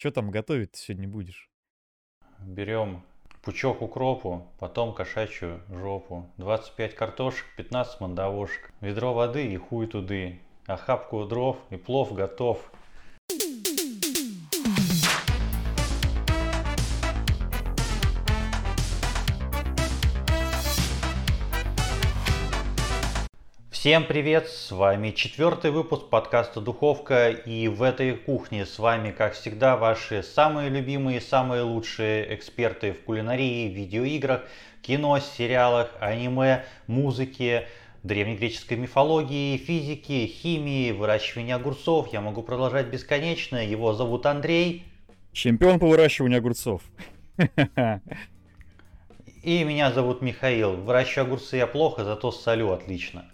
Что там готовить сегодня будешь? Берем пучок укропу, потом кошачью жопу, 25 картошек, 15 мандавошек, ведро воды и хуй туды, охапку дров и плов готов. Всем привет, с вами четвертый выпуск подкаста «Духовка» и в этой кухне с вами, как всегда, ваши самые любимые, самые лучшие эксперты в кулинарии, видеоиграх, кино, сериалах, аниме, музыке, древнегреческой мифологии, физике, химии, выращивании огурцов. Я могу продолжать бесконечно. Его зовут Андрей. Чемпион по выращиванию огурцов. И меня зовут Михаил. Выращиваю огурцы я плохо, зато солю отлично.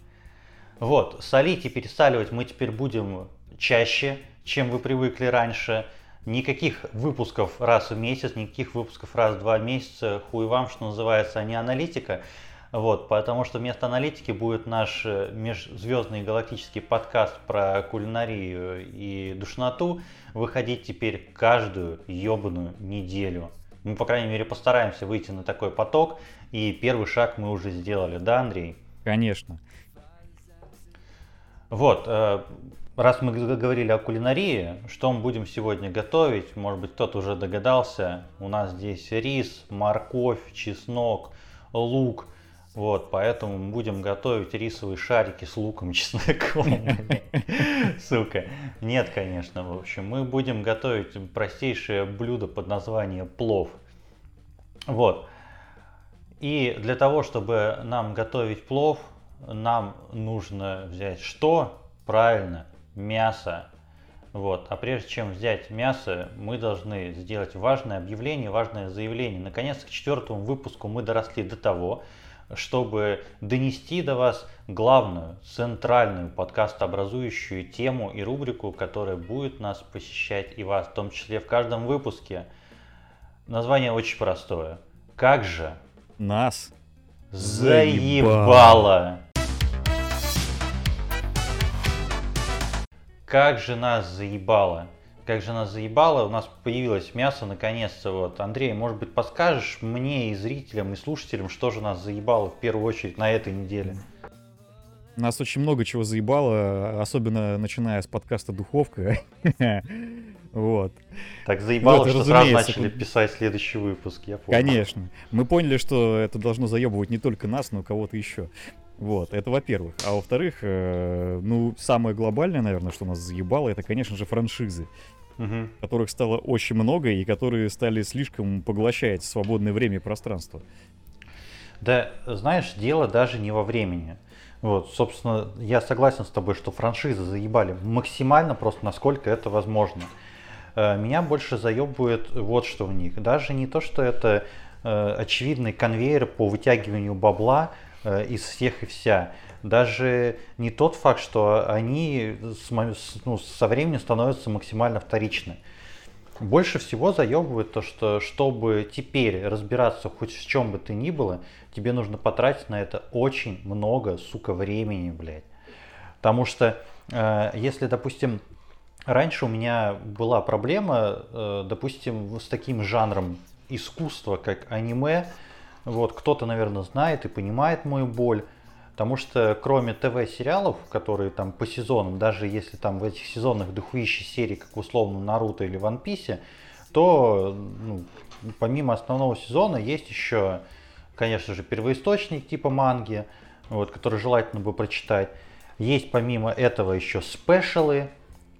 Вот, солить и пересаливать мы теперь будем чаще, чем вы привыкли раньше. Никаких выпусков раз в месяц, никаких выпусков раз в два месяца, хуй вам, что называется, а не аналитика. Вот, потому что вместо аналитики будет наш э, межзвездный галактический подкаст про кулинарию и душноту выходить теперь каждую ебаную неделю. Мы, по крайней мере, постараемся выйти на такой поток, и первый шаг мы уже сделали, да, Андрей? Конечно. Вот, э, раз мы говорили о кулинарии, что мы будем сегодня готовить? Может быть, кто-то уже догадался. У нас здесь рис, морковь, чеснок, лук. Вот, поэтому мы будем готовить рисовые шарики с луком, чесноком. Сука. Нет, конечно. В общем, мы будем готовить простейшее блюдо под названием плов. Вот. И для того, чтобы нам готовить плов, нам нужно взять что? Правильно, мясо. Вот. А прежде чем взять мясо, мы должны сделать важное объявление, важное заявление. Наконец, к четвертому выпуску мы доросли до того, чтобы донести до вас главную, центральную подкастообразующую тему и рубрику, которая будет нас посещать и вас, в том числе в каждом выпуске. Название очень простое. Как же нас заебало! Как же нас заебало. Как же нас заебало, у нас появилось мясо наконец-то. Вот. Андрей, может быть, подскажешь мне и зрителям, и слушателям, что же нас заебало в первую очередь на этой неделе? Нас очень много чего заебало, особенно начиная с подкаста «Духовка». Вот. Так заебало, вот, что сразу начали писать следующий выпуск, я понял. Конечно. Мы поняли, что это должно заебывать не только нас, но и кого-то еще. Вот, это во-первых. А во-вторых, э, ну, самое глобальное, наверное, что нас заебало, это, конечно же, франшизы. Угу. Которых стало очень много и которые стали слишком поглощать свободное время и пространство. Да, знаешь, дело даже не во времени. Вот, собственно, я согласен с тобой, что франшизы заебали максимально просто, насколько это возможно. Э, меня больше заебывает вот что в них. Даже не то, что это э, очевидный конвейер по вытягиванию бабла, из всех и вся. Даже не тот факт, что они ну, со временем становятся максимально вторичны. Больше всего заебывает то, что чтобы теперь разбираться хоть в чем бы ты ни было, тебе нужно потратить на это очень много, сука, времени, блядь. Потому что, э, если, допустим, раньше у меня была проблема, э, допустим, с таким жанром искусства, как аниме, вот, кто-то, наверное, знает и понимает мою боль. Потому что кроме ТВ-сериалов, которые там по сезонам, даже если там в этих сезонах дохуища серий, как условно Наруто или Ван Писе, то ну, помимо основного сезона есть еще, конечно же, первоисточник типа манги, вот, который желательно бы прочитать. Есть помимо этого еще спешалы,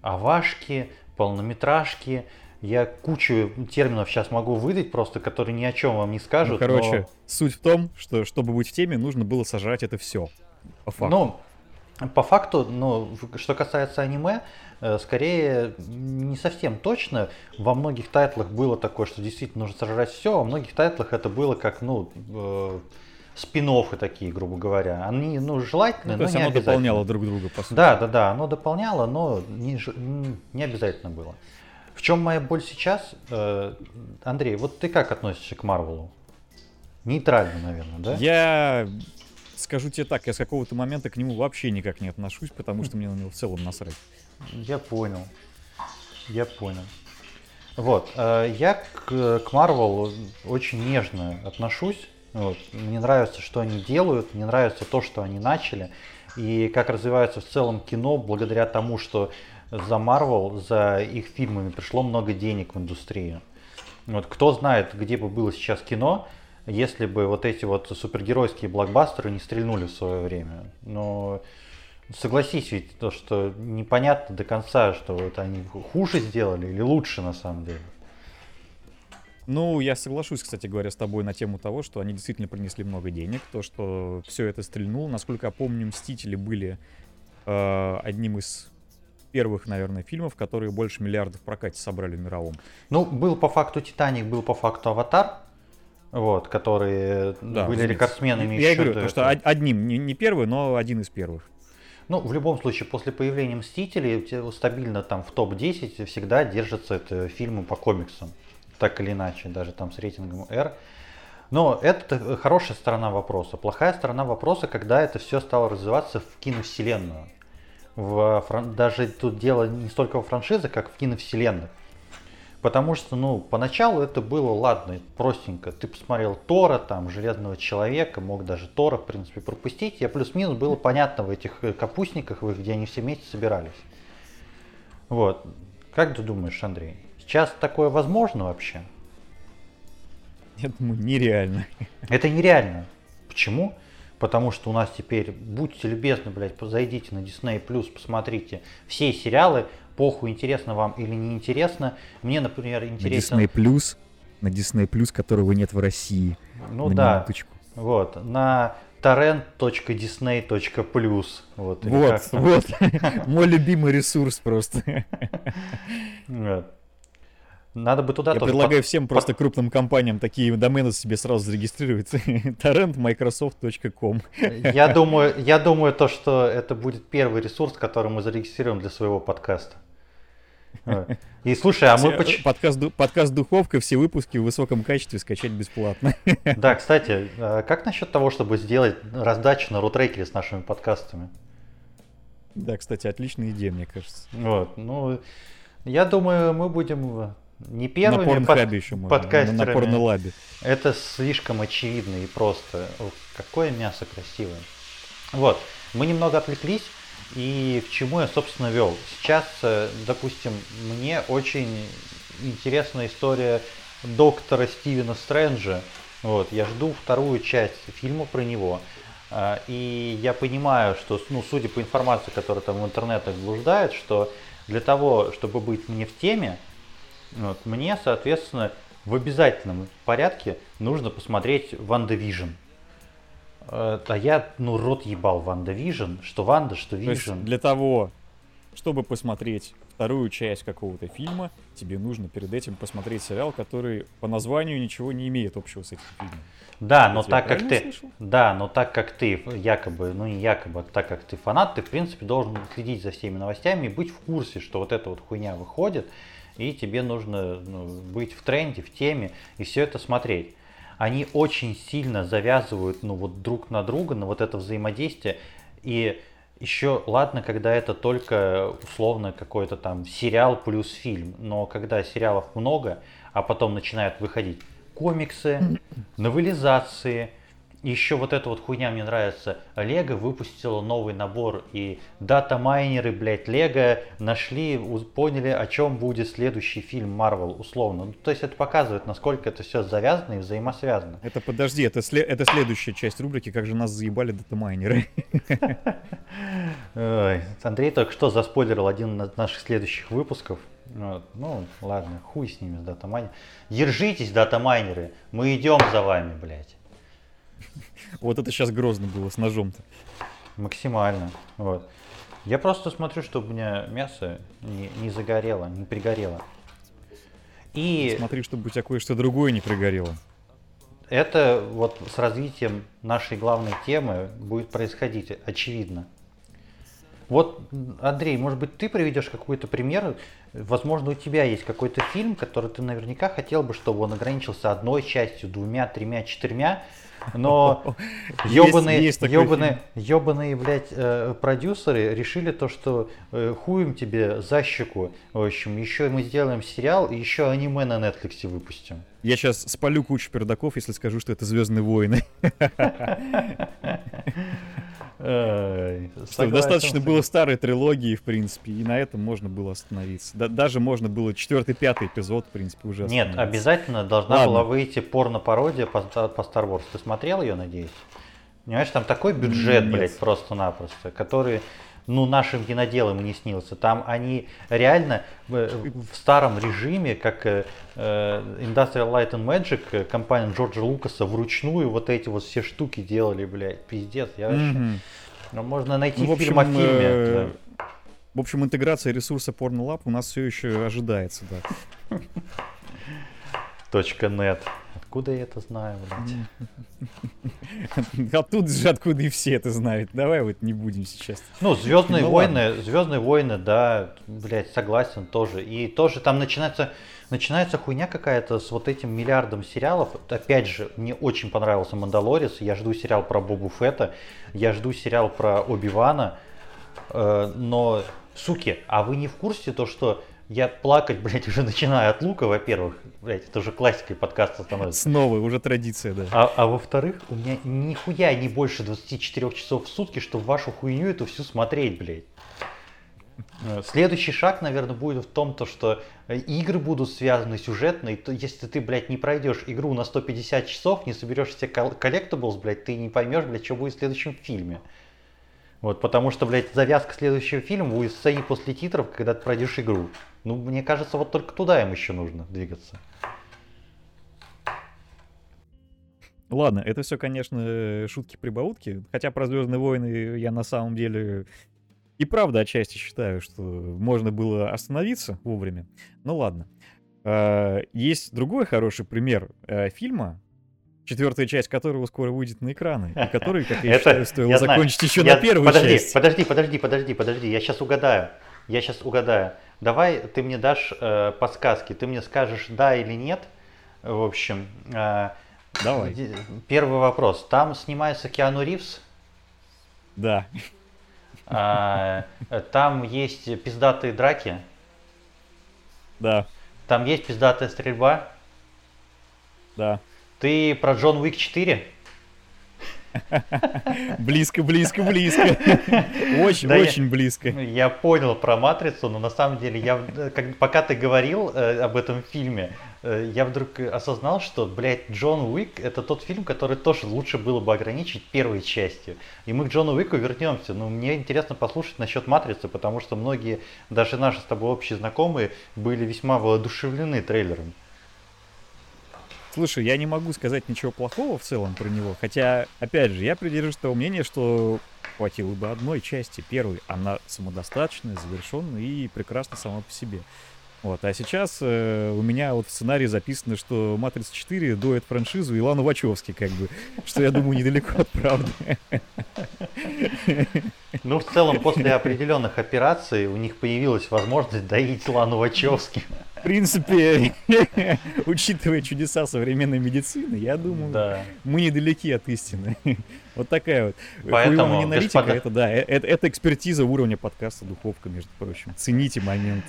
авашки, полнометражки, я кучу терминов сейчас могу выдать просто, которые ни о чем вам не скажут. Ну, короче, но... суть в том, что чтобы быть в теме, нужно было сажать это все. По факту. Ну, по факту, ну, что касается аниме, э, скорее не совсем точно. Во многих тайтлах было такое, что действительно нужно сажать все, а во многих тайтлах это было как, ну, э, спин такие, грубо говоря. Они, ну, желательно, ну, то есть но оно дополняло друг друга, по сути. Да, да, да, оно дополняло, но не, не обязательно было. В чем моя боль сейчас? Э, Андрей, вот ты как относишься к Марвелу? Нейтрально, наверное, да? Я скажу тебе так, я с какого-то момента к нему вообще никак не отношусь, потому что мне на него в целом насрать. Я понял. Я понял. Вот. э, Я к к Marvel очень нежно отношусь. Вот. Мне нравится, что они делают, мне нравится то, что они начали. И как развивается в целом кино, благодаря тому, что за Marvel, за их фильмами пришло много денег в индустрию. Вот кто знает, где бы было сейчас кино, если бы вот эти вот супергеройские блокбастеры не стрельнули в свое время. Но согласись ведь, то, что непонятно до конца, что вот они хуже сделали или лучше на самом деле. Ну, я соглашусь, кстати говоря, с тобой на тему того, что они действительно принесли много денег, то, что все это стрельнуло. Насколько я помню, «Мстители» были э, одним из первых, наверное, фильмов, которые больше миллиардов в прокате собрали в мировом. Ну, был по факту Титаник, был по факту Аватар, вот, которые Да, были рекордсменами Я еще говорю, до то, что одним, не, не первый, но один из первых. Ну, в любом случае, после появления Мстителей те- стабильно там в топ-10 всегда держатся это фильмы по комиксам. Так или иначе, даже там с рейтингом R. Но это хорошая сторона вопроса. Плохая сторона вопроса, когда это все стало развиваться в киновселенную. В Даже тут дело не столько во франшизах, как в киновселенных. Потому что, ну, поначалу это было, ладно, простенько. Ты посмотрел Тора, там, Железного Человека, мог даже Тора, в принципе, пропустить. И плюс-минус было понятно в этих э, капустниках, где они все вместе собирались. Вот. Как ты думаешь, Андрей? Сейчас такое возможно вообще? Я думаю, нереально. Это нереально. Почему? Потому что у нас теперь, будьте любезны, блядь, зайдите на Disney+, посмотрите все сериалы, похуй, интересно вам или не интересно. Мне, например, На интересно... Disney Plus, на Disney Plus, которого нет в России. Ну на да, минуточку. вот, на torrent.disney.plus. Вот, Вот, вот. Мой любимый ресурс просто. Вот. Надо бы туда Я тоже предлагаю под- всем просто крупным компаниям такие домены себе сразу зарегистрировать. torrent microsoft.com. Я думаю, я думаю то, что это будет первый ресурс, который мы зарегистрируем для своего подкаста. И слушай, а мы Все, поч- Подкаст, подкаст Духовка, все выпуски в высоком качестве скачать бесплатно. Да, кстати, а как насчет того, чтобы сделать раздачу на рутрекере с нашими подкастами? Да, кстати, отличная идея, мне кажется. Вот, ну, я думаю, мы будем э, не На первыми под- порнхабе еще можно. На подкастерами. порнолабе. Это слишком очевидно и просто. Ух, какое мясо красивое. Вот, мы немного отвлеклись, и к чему я, собственно, вел. Сейчас, э, допустим, мне очень интересная история доктора Стивена Стрэнджа. Вот, я жду вторую часть фильма про него. А, И я понимаю, что, ну, судя по информации, которая там в интернетах блуждает, что для того, чтобы быть мне в теме, вот, мне, соответственно, в обязательном порядке нужно посмотреть WandaVision. А я, ну, рот ебал WandaVision, что Ванда, что То Vision. для того, чтобы посмотреть вторую часть какого-то фильма, тебе нужно перед этим посмотреть сериал, который по названию ничего не имеет общего с этим фильмом. Да, но Я так как ты, слышал? да, но так как ты якобы, ну не якобы, а так как ты фанат, ты в принципе должен следить за всеми новостями и быть в курсе, что вот эта вот хуйня выходит, и тебе нужно ну, быть в тренде, в теме и все это смотреть. Они очень сильно завязывают, ну вот друг на друга, на вот это взаимодействие. И еще ладно, когда это только условно какой-то там сериал плюс фильм, но когда сериалов много, а потом начинают выходить комиксы, новелизации, еще вот эта вот хуйня мне нравится. Лего выпустила новый набор, и дата-майнеры, блядь, Лего нашли, поняли, о чем будет следующий фильм Marvel, условно. Ну, то есть это показывает, насколько это все завязано и взаимосвязано. Это подожди, это, сле- это следующая часть рубрики «Как же нас заебали датамайнеры». Андрей только что заспойлерил один из наших следующих выпусков. Вот, Ну, ладно, хуй с ними, с датамайнерами. Держитесь, датамайнеры, мы идем за вами, блядь. Вот это сейчас грозно было с ножом-то. Максимально. Вот. Я просто смотрю, чтобы у меня мясо не, не загорело, не пригорело. И Смотри, чтобы у тебя кое-что другое не пригорело. это вот с развитием нашей главной темы будет происходить, очевидно. Вот, Андрей, может быть, ты приведешь какой-то пример? Возможно, у тебя есть какой-то фильм, который ты наверняка хотел бы, чтобы он ограничился одной частью, двумя, тремя, четырьмя, но ебаные, ебаные, ебаные, блядь, э, продюсеры решили то, что э, хуем тебе за щеку. В общем, еще мы сделаем сериал и еще аниме на Netflix выпустим. Я сейчас спалю кучу пердаков, если скажу, что это Звездные войны. Что достаточно было старой трилогии, в принципе, и на этом можно было остановиться. даже можно было четвертый, пятый эпизод, в принципе, уже Нет, обязательно должна была выйти порно-пародия по, по Star Wars. Ты смотрел ее, надеюсь? Понимаешь, там такой бюджет, блядь, просто-напросто, который ну, нашим киноделам не снился. Там они реально в, в старом режиме, как э, Industrial Light and Magic, э, компания Джорджа Лукаса, вручную вот эти вот все штуки делали, блядь, пиздец. Я вообще... Mm-hmm. Ну, можно найти ну, в общем, фильм о фильме. Э, в общем, интеграция ресурса Pornolab у нас все еще ожидается, да. .нет. Откуда я это знаю, блядь? Оттуда же, откуда и все это знают. Давай вот не будем сейчас. Ну, Звездные ну, войны, ладно. Звездные войны, да, блядь, согласен тоже. И тоже там начинается, начинается хуйня какая-то с вот этим миллиардом сериалов. Опять же, мне очень понравился Мандалорец. Я жду сериал про Бобу Фетта. Я жду сериал про Оби-Вана. Э, но, суки, а вы не в курсе то, что я плакать, блядь, уже начинаю от лука, во-первых. Блядь, это уже классикой подкаста становится. Снова, уже традиция, да. А, а во-вторых, у меня нихуя не больше 24 часов в сутки, чтобы вашу хуйню эту всю смотреть, блядь. Э, следующий шаг, наверное, будет в том, то, что э, игры будут связаны сюжетно, и то, если ты, блядь, не пройдешь игру на 150 часов, не соберешь все collectibles, блядь, ты не поймешь, блядь, что будет в следующем фильме. Вот, потому что, блядь, завязка следующего фильма будет сцене после титров, когда ты пройдешь игру. Ну, мне кажется, вот только туда им еще нужно двигаться. Ладно, это все, конечно, шутки-прибаутки. Хотя про Звездные войны я на самом деле и правда отчасти считаю, что можно было остановиться вовремя. Ну ладно. А, есть другой хороший пример э, фильма, четвертая часть которого скоро выйдет на экраны, и который, как я считаю, стоило закончить еще на первую часть. Подожди, подожди, подожди, подожди, я сейчас угадаю. Я сейчас угадаю. Давай ты мне дашь э, подсказки, ты мне скажешь да или нет. В общем, э, давай. Первый вопрос. Там снимается Киану Ривз? Да. А, там есть пиздатые драки? Да. Там есть пиздатая стрельба? Да. Ты про Джон Уик 4? Близко, близко, близко. Очень, да очень я, близко. Я понял про матрицу, но на самом деле, я, как, пока ты говорил э, об этом фильме, э, я вдруг осознал, что, блядь, Джон Уик это тот фильм, который тоже лучше было бы ограничить первой частью. И мы к Джону Уику вернемся. Но мне интересно послушать насчет матрицы, потому что многие, даже наши с тобой общие знакомые, были весьма воодушевлены трейлером. Слушай, я не могу сказать ничего плохого в целом про него, хотя, опять же, я придерживаюсь того мнения, что хватило бы одной части, первой. Она самодостаточная, завершенная и прекрасна сама по себе. Вот, а сейчас э, у меня вот в сценарии записано, что «Матрица 4» дует франшизу и Лану Вачовски, как бы, что, я думаю, недалеко от правды. Ну, в целом, после определенных операций у них появилась возможность доить Лану Вачовски принципе, учитывая чудеса современной медицины, я думаю, да. мы недалеки от истины. Вот такая вот. Поэтому, аналитика, господа... это да, это, это экспертиза уровня подкаста Духовка, между прочим. Цените момент.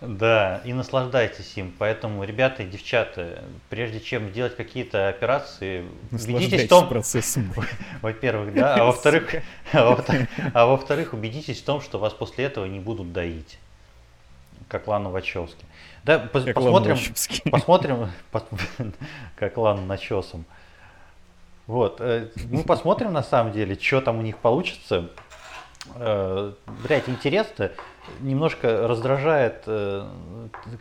Да, и наслаждайтесь им. Поэтому, ребята и девчата, прежде чем делать какие-то операции, убедитесь в том... процессом. Во-первых, да, а во-вторых, а во-вторых, убедитесь в том, что вас после этого не будут доить, как Лану Вачовски. Да, посмотрим, посмотрим, как лан начесом. Вот, э, мы посмотрим на самом деле, что там у них получится. Э, блять, интересно немножко раздражает, э,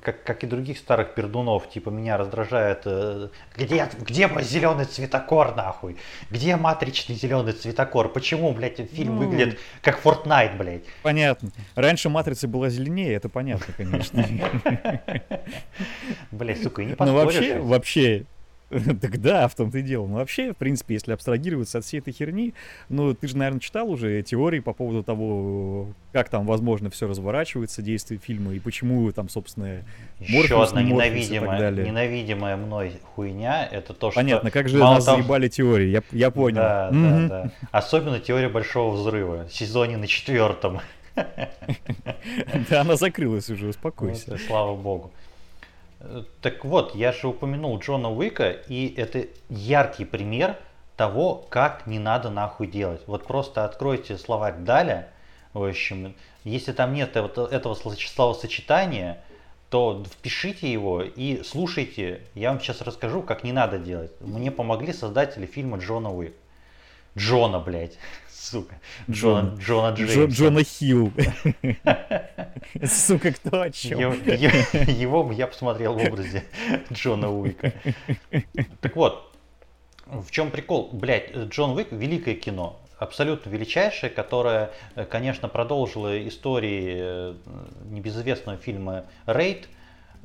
как, как и других старых пердунов, типа меня раздражает, э, где, где мой зеленый цветокор нахуй? Где матричный зеленый цветокор? Почему, блядь, фильм ну, выглядит как Fortnite, блядь? Понятно. Раньше матрица была зеленее, это понятно, конечно. Блядь, сука, не поспоришь. Ну вообще, вообще, Так да, в том-то и дело. Ну, вообще, в принципе, если абстрагироваться от всей этой херни, ну, ты же, наверное, читал уже теории по поводу того, как там, возможно, все разворачивается, действие фильма, и почему там, собственно, Еще одна ненавидимая, ненавидимая мной хуйня, это то, что... Понятно, как же нас того... заебали теории, я, я понял. Да, да, да. Особенно теория Большого Взрыва, в сезоне на четвертом. Да, она закрылась уже, успокойся. Слава богу. Так вот, я же упомянул Джона Уика, и это яркий пример того, как не надо нахуй делать. Вот просто откройте словарь Даля, в общем, если там нет этого, словосочетания, то впишите его и слушайте. Я вам сейчас расскажу, как не надо делать. Мне помогли создатели фильма Джона Уик. Джона, блядь сука. Джона, Джона Джеймса. Джона Хилл. Сука, кто о чем? Его я посмотрел в образе Джона Уика. Так вот, в чем прикол? Блять, Джон Уик великое кино. Абсолютно величайшее, которое, конечно, продолжило истории э, небезызвестного фильма «Рейд»,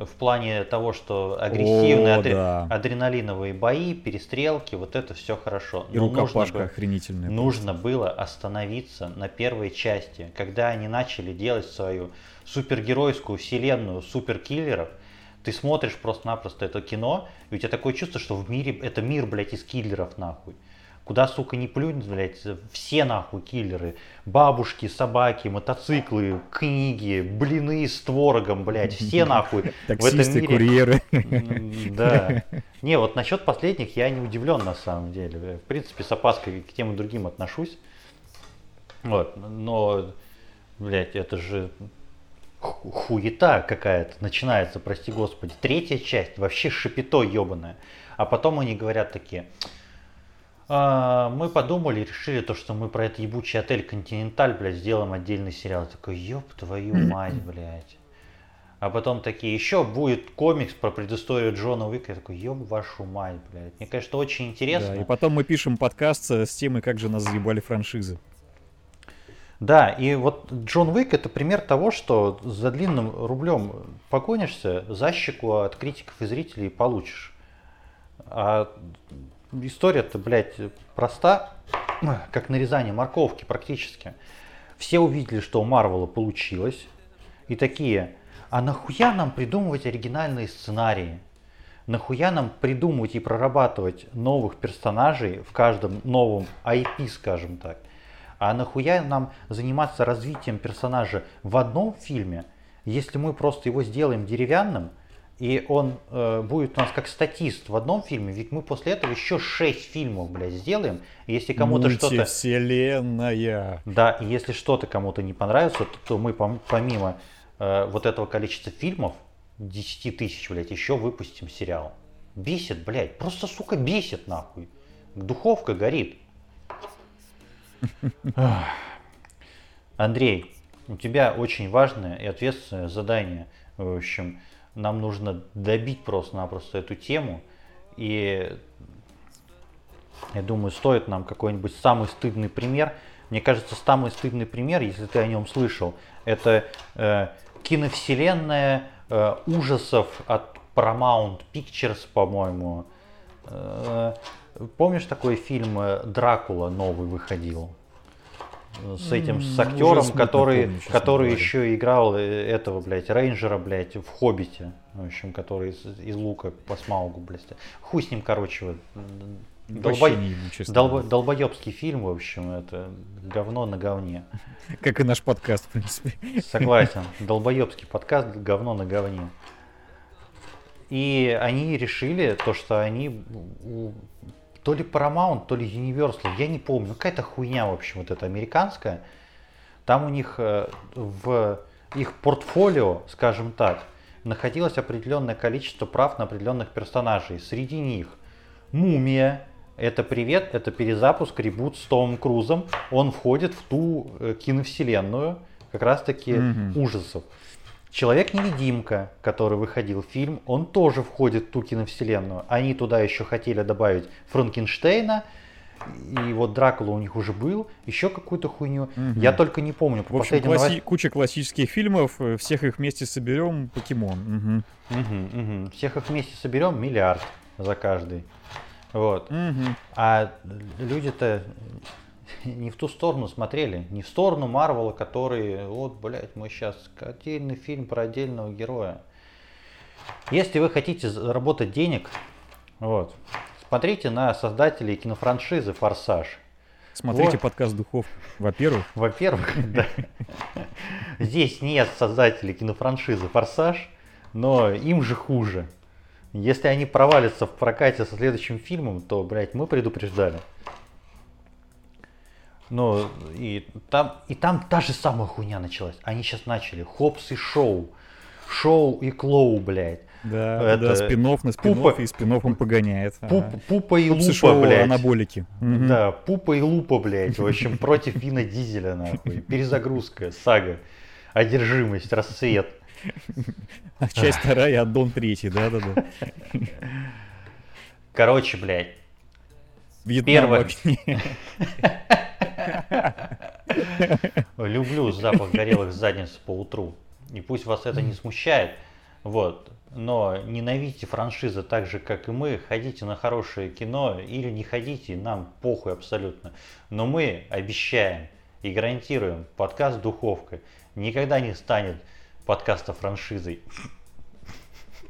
в плане того, что агрессивные О, адре... да. адреналиновые бои, перестрелки, вот это все хорошо. И Но рукопашка нужно, охренительная. Нужно просто. было остановиться на первой части, когда они начали делать свою супергеройскую вселенную суперкиллеров. Ты смотришь просто-напросто это кино, и у тебя такое чувство, что в мире это мир, блядь, из киллеров нахуй. Куда, сука, не плюнь, блядь, все нахуй киллеры. Бабушки, собаки, мотоциклы, книги, блины с творогом, блядь, все нахуй в этом мире. курьеры. Да. Не, вот насчет последних я не удивлен на самом деле. В принципе, с опаской к тем и другим отношусь. Вот, но, блядь, это же хуета какая-то начинается, прости господи. Третья часть вообще шипито ебаное. А потом они говорят такие, мы подумали, решили то, что мы про этот ебучий отель Континенталь, блядь, сделаем отдельный сериал. такой, ёб твою мать, блядь. А потом такие, еще будет комикс про предысторию Джона Уика. Я такой, ёб вашу мать, блядь. Мне, конечно, очень интересно. Да, и потом мы пишем подкаст с темой, как же нас заебали франшизы. Да, и вот Джон Уик это пример того, что за длинным рублем погонишься, защику от критиков и зрителей получишь. А история-то, блядь, проста, как нарезание морковки практически. Все увидели, что у Марвела получилось, и такие, а нахуя нам придумывать оригинальные сценарии? Нахуя нам придумывать и прорабатывать новых персонажей в каждом новом IP, скажем так? А нахуя нам заниматься развитием персонажа в одном фильме, если мы просто его сделаем деревянным, и он э, будет у нас как статист в одном фильме, ведь мы после этого еще шесть фильмов, блядь, сделаем. И если кому-то что-то... вселенная. Да, и если что-то кому-то не понравится, то, то мы помимо э, вот этого количества фильмов, 10 тысяч, блядь, еще выпустим сериал. Бесит, блядь, просто, сука, бесит, нахуй. Духовка горит. Андрей, у тебя очень важное и ответственное задание. В общем, нам нужно добить просто-напросто эту тему. И я думаю, стоит нам какой-нибудь самый стыдный пример. Мне кажется, самый стыдный пример, если ты о нем слышал, это э, киновселенная э, ужасов от Paramount Pictures, по-моему. Э, помнишь такой фильм э, «Дракула» новый выходил? С этим, с актером, который, помню, который еще играл э, этого, блядь, рейнджера, блядь, в Хоббите, в общем, который из, из лука по Смаугу, блядь. Хуй с ним, короче, вот. Долбо... Долбо... Долбоебский фильм, в общем, это говно на говне. Как и наш подкаст, в принципе. Согласен. Долбоебский подкаст, говно на говне. И они решили то, что они то ли Paramount, то ли Universal, я не помню, какая-то хуйня, в общем, вот эта американская. Там у них э, в их портфолио, скажем так, находилось определенное количество прав на определенных персонажей. Среди них Мумия, это привет, это перезапуск, ребут с Томом Крузом. Он входит в ту э, киновселенную, как раз таки mm-hmm. ужасов. Человек-невидимка, который выходил фильм, он тоже входит в ту киновселенную. Они туда еще хотели добавить Франкенштейна, и вот Дракула у них уже был, еще какую-то хуйню. Угу. Я только не помню. По в общем, класси- куча классических фильмов, э, всех их вместе соберем, покемон. Угу. Угу, угу. Всех их вместе соберем, миллиард. за каждый. Вот. Мгм. А люди-то не в ту сторону смотрели, не в сторону Марвела, который, вот, блядь, мы сейчас отдельный фильм про отдельного героя. Если вы хотите заработать денег, вот, смотрите на создателей кинофраншизы «Форсаж». Смотрите Вот. подкаст Духов. Во-первых, Во-первых, да. Здесь нет создателей кинофраншизы «Форсаж», но им же хуже. Если они провалятся в прокате со следующим фильмом, то, блядь, мы предупреждали. Ну, и там, и там та же самая хуйня началась. Они сейчас начали Хопс и Шоу. Шоу и Клоу, блядь. да, Это да, спинов на спинов пупа- и спинов погоняет. Пуп- Ага. пупа и Пупсы Лупа, шоу, блядь. анаболики. Да, пупа и лупа, блядь. В общем, против Вина Дизеля, нахуй. Перезагрузка, сага. Одержимость, рассвет. А Часть вторая, аддон третий, да-да-да. Короче, блядь, Вьетнам Первое. люблю запах горелых задниц по утру. И пусть вас это не смущает, вот. Но ненавидите франшизы так же, как и мы. Ходите на хорошее кино или не ходите, нам похуй абсолютно. Но мы обещаем и гарантируем, подкаст «Духовка» никогда не станет подкаста франшизой.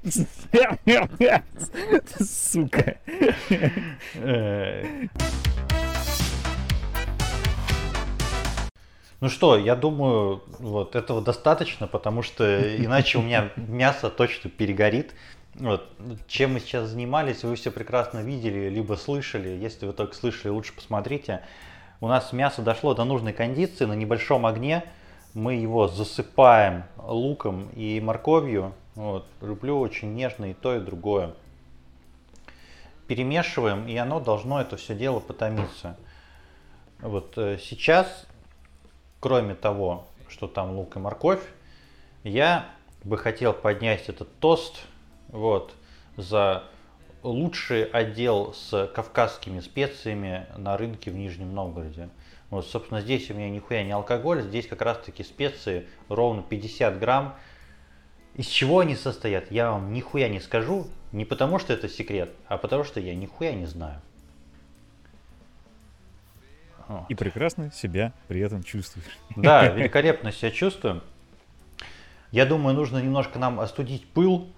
Сука. Ну что, я думаю, вот этого достаточно, потому что иначе у меня мясо точно перегорит. Вот. Чем мы сейчас занимались, вы все прекрасно видели, либо слышали. Если вы только слышали, лучше посмотрите. У нас мясо дошло до нужной кондиции на небольшом огне. Мы его засыпаем луком и морковью. Вот. Люблю очень нежно и то, и другое перемешиваем, и оно должно это все дело потомиться. Вот э, сейчас, кроме того, что там лук и морковь, я бы хотел поднять этот тост вот, за лучший отдел с кавказскими специями на рынке в Нижнем Новгороде. Вот, собственно, здесь у меня нихуя не алкоголь, здесь как раз таки специи ровно 50 грамм. Из чего они состоят, я вам нихуя не скажу, не потому что это секрет, а потому что я нихуя не знаю. Вот. И прекрасно себя при этом чувствуешь. Да, великолепно себя чувствую. Я думаю, нужно немножко нам остудить пыл,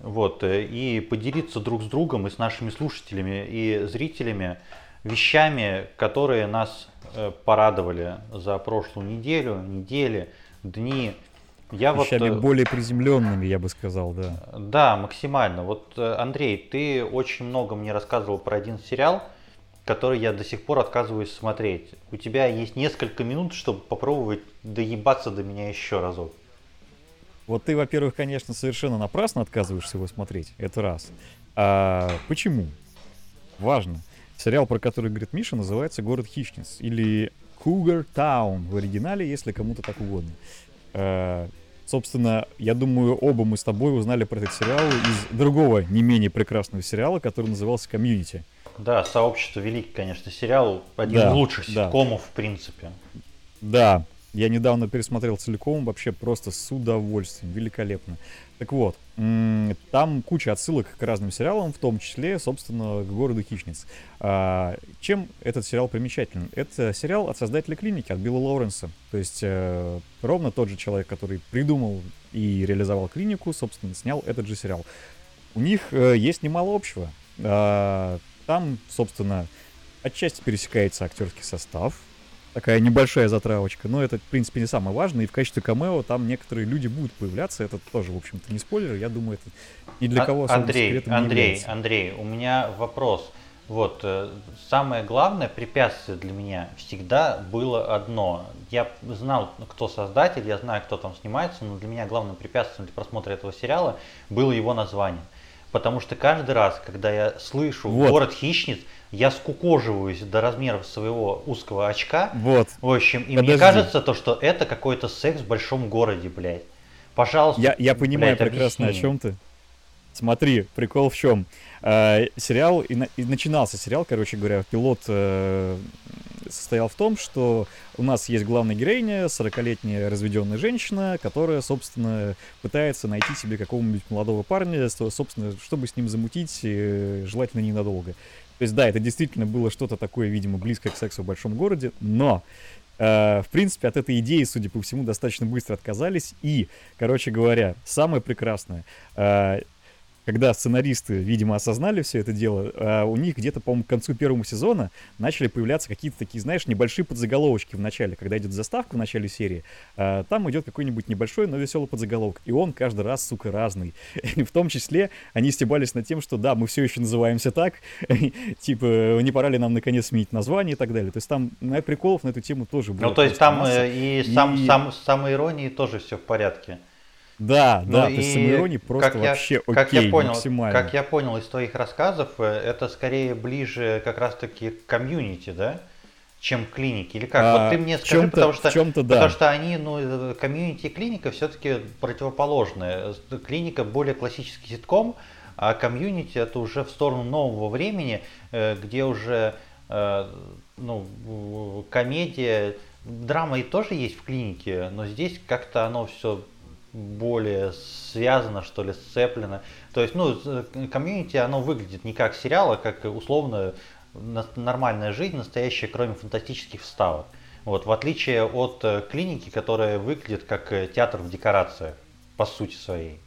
вот, э, и поделиться друг с другом и с нашими слушателями и зрителями вещами, которые нас э, порадовали за прошлую неделю, недели, дни. Я вот, Вещами э, более приземленными, я бы сказал, да. Да, максимально. Вот, Андрей, ты очень много мне рассказывал про один сериал, который я до сих пор отказываюсь смотреть. У тебя есть несколько минут, чтобы попробовать доебаться до меня еще разок. Вот ты, во-первых, конечно, совершенно напрасно отказываешься его смотреть. Это раз. А почему? Важно. Сериал, про который говорит Миша, называется «Город хищниц» или «Cougar Town» в оригинале, если кому-то так угодно. А, собственно, я думаю, оба мы с тобой узнали про этот сериал из другого, не менее прекрасного сериала, который назывался «Комьюнити». Да, «Сообщество» великий, конечно, сериал. Один Да, из лучших да. ситкомов, в принципе. Да, я недавно пересмотрел целиком, вообще просто с удовольствием, великолепно. Так вот, там куча отсылок к разным сериалам, в том числе, собственно, к городу хищниц. А, чем этот сериал примечателен? Это сериал от создателя клиники, от Билла Лоуренса. То есть э, ровно тот же человек, который придумал и реализовал клинику, собственно, снял этот же сериал. У них э, есть немало общего. Там, собственно, отчасти пересекается актерский состав, такая небольшая затравочка, но это, в принципе, не самое важное. И в качестве камео там некоторые люди будут появляться. Это тоже, в общем-то, не спойлер. Я думаю, это ни для А- кого особо Андрей, Андрей. Андрей, у меня вопрос. Вот, э, самое главное препятствие для меня всегда было одно. Я знал, кто создатель, я знаю, кто там снимается, но для меня главным препятствием для просмотра этого сериала было его название. Потому что каждый раз, когда я слышу Вот. «Город хищниц», я скукоживаюсь до размеров своего узкого очка. Вот. В общем, и мне Подожди. кажется, то, что это какой-то секс в большом городе, блядь. Пожалуйста, Я, я понимаю блядь, прекрасно, о объясни. чем ты. Смотри, прикол в чем. Э, сериал, и, на, и начинался сериал, короче говоря, пилот э, состоял в том, что у нас есть главная героиня, 40-летняя разведенная женщина, которая, собственно, пытается найти себе какого-нибудь молодого парня, собственно, чтобы с ним замутить, э, желательно ненадолго. То есть, да, это действительно было что-то такое, видимо, близкое к сексу в большом городе, но э, в принципе, от этой идеи, судя по всему, достаточно быстро отказались. И, короче говоря, самое прекрасное, э, когда сценаристы, видимо, осознали все это дело, а у них где-то, по-моему, к концу первого сезона начали появляться какие-то такие, знаешь, небольшие подзаголовочки в начале, когда идет заставка в начале серии, а там идет какой-нибудь небольшой, но веселый подзаголовок, и он каждый раз, сука, разный. И в том числе они стебались над тем, что да, мы все еще называемся так, типа, не пора ли нам наконец сменить название и так далее. То есть там приколов на эту тему тоже было. Ну, то есть там э, и, сам, сам, самой иронии тоже все в порядке. Да, ну да, и то есть самоирония просто как вообще я, окей, как я понял, максимально. Как я понял из твоих рассказов, э, это скорее ближе как раз-таки к комьюнити, да? чем к клинике, или как? А, вот ты мне скажи, потому что, чем-то, да. потому что они, ну, э, комьюнити и клиника все-таки противоположные. Клиника более классический ситком, а комьюнити это уже в сторону нового времени, э, где уже, ну, комедия, драма и тоже есть в клинике, но здесь как-то оно все более связано, что ли, сцеплено. То есть, ну, комьюнити, оно выглядит не как сериал, а как условно нормальная жизнь, настоящая, кроме фантастических вставок. Вот, в отличие от э, клиники, которая выглядит как э, театр в декорациях, по сути своей.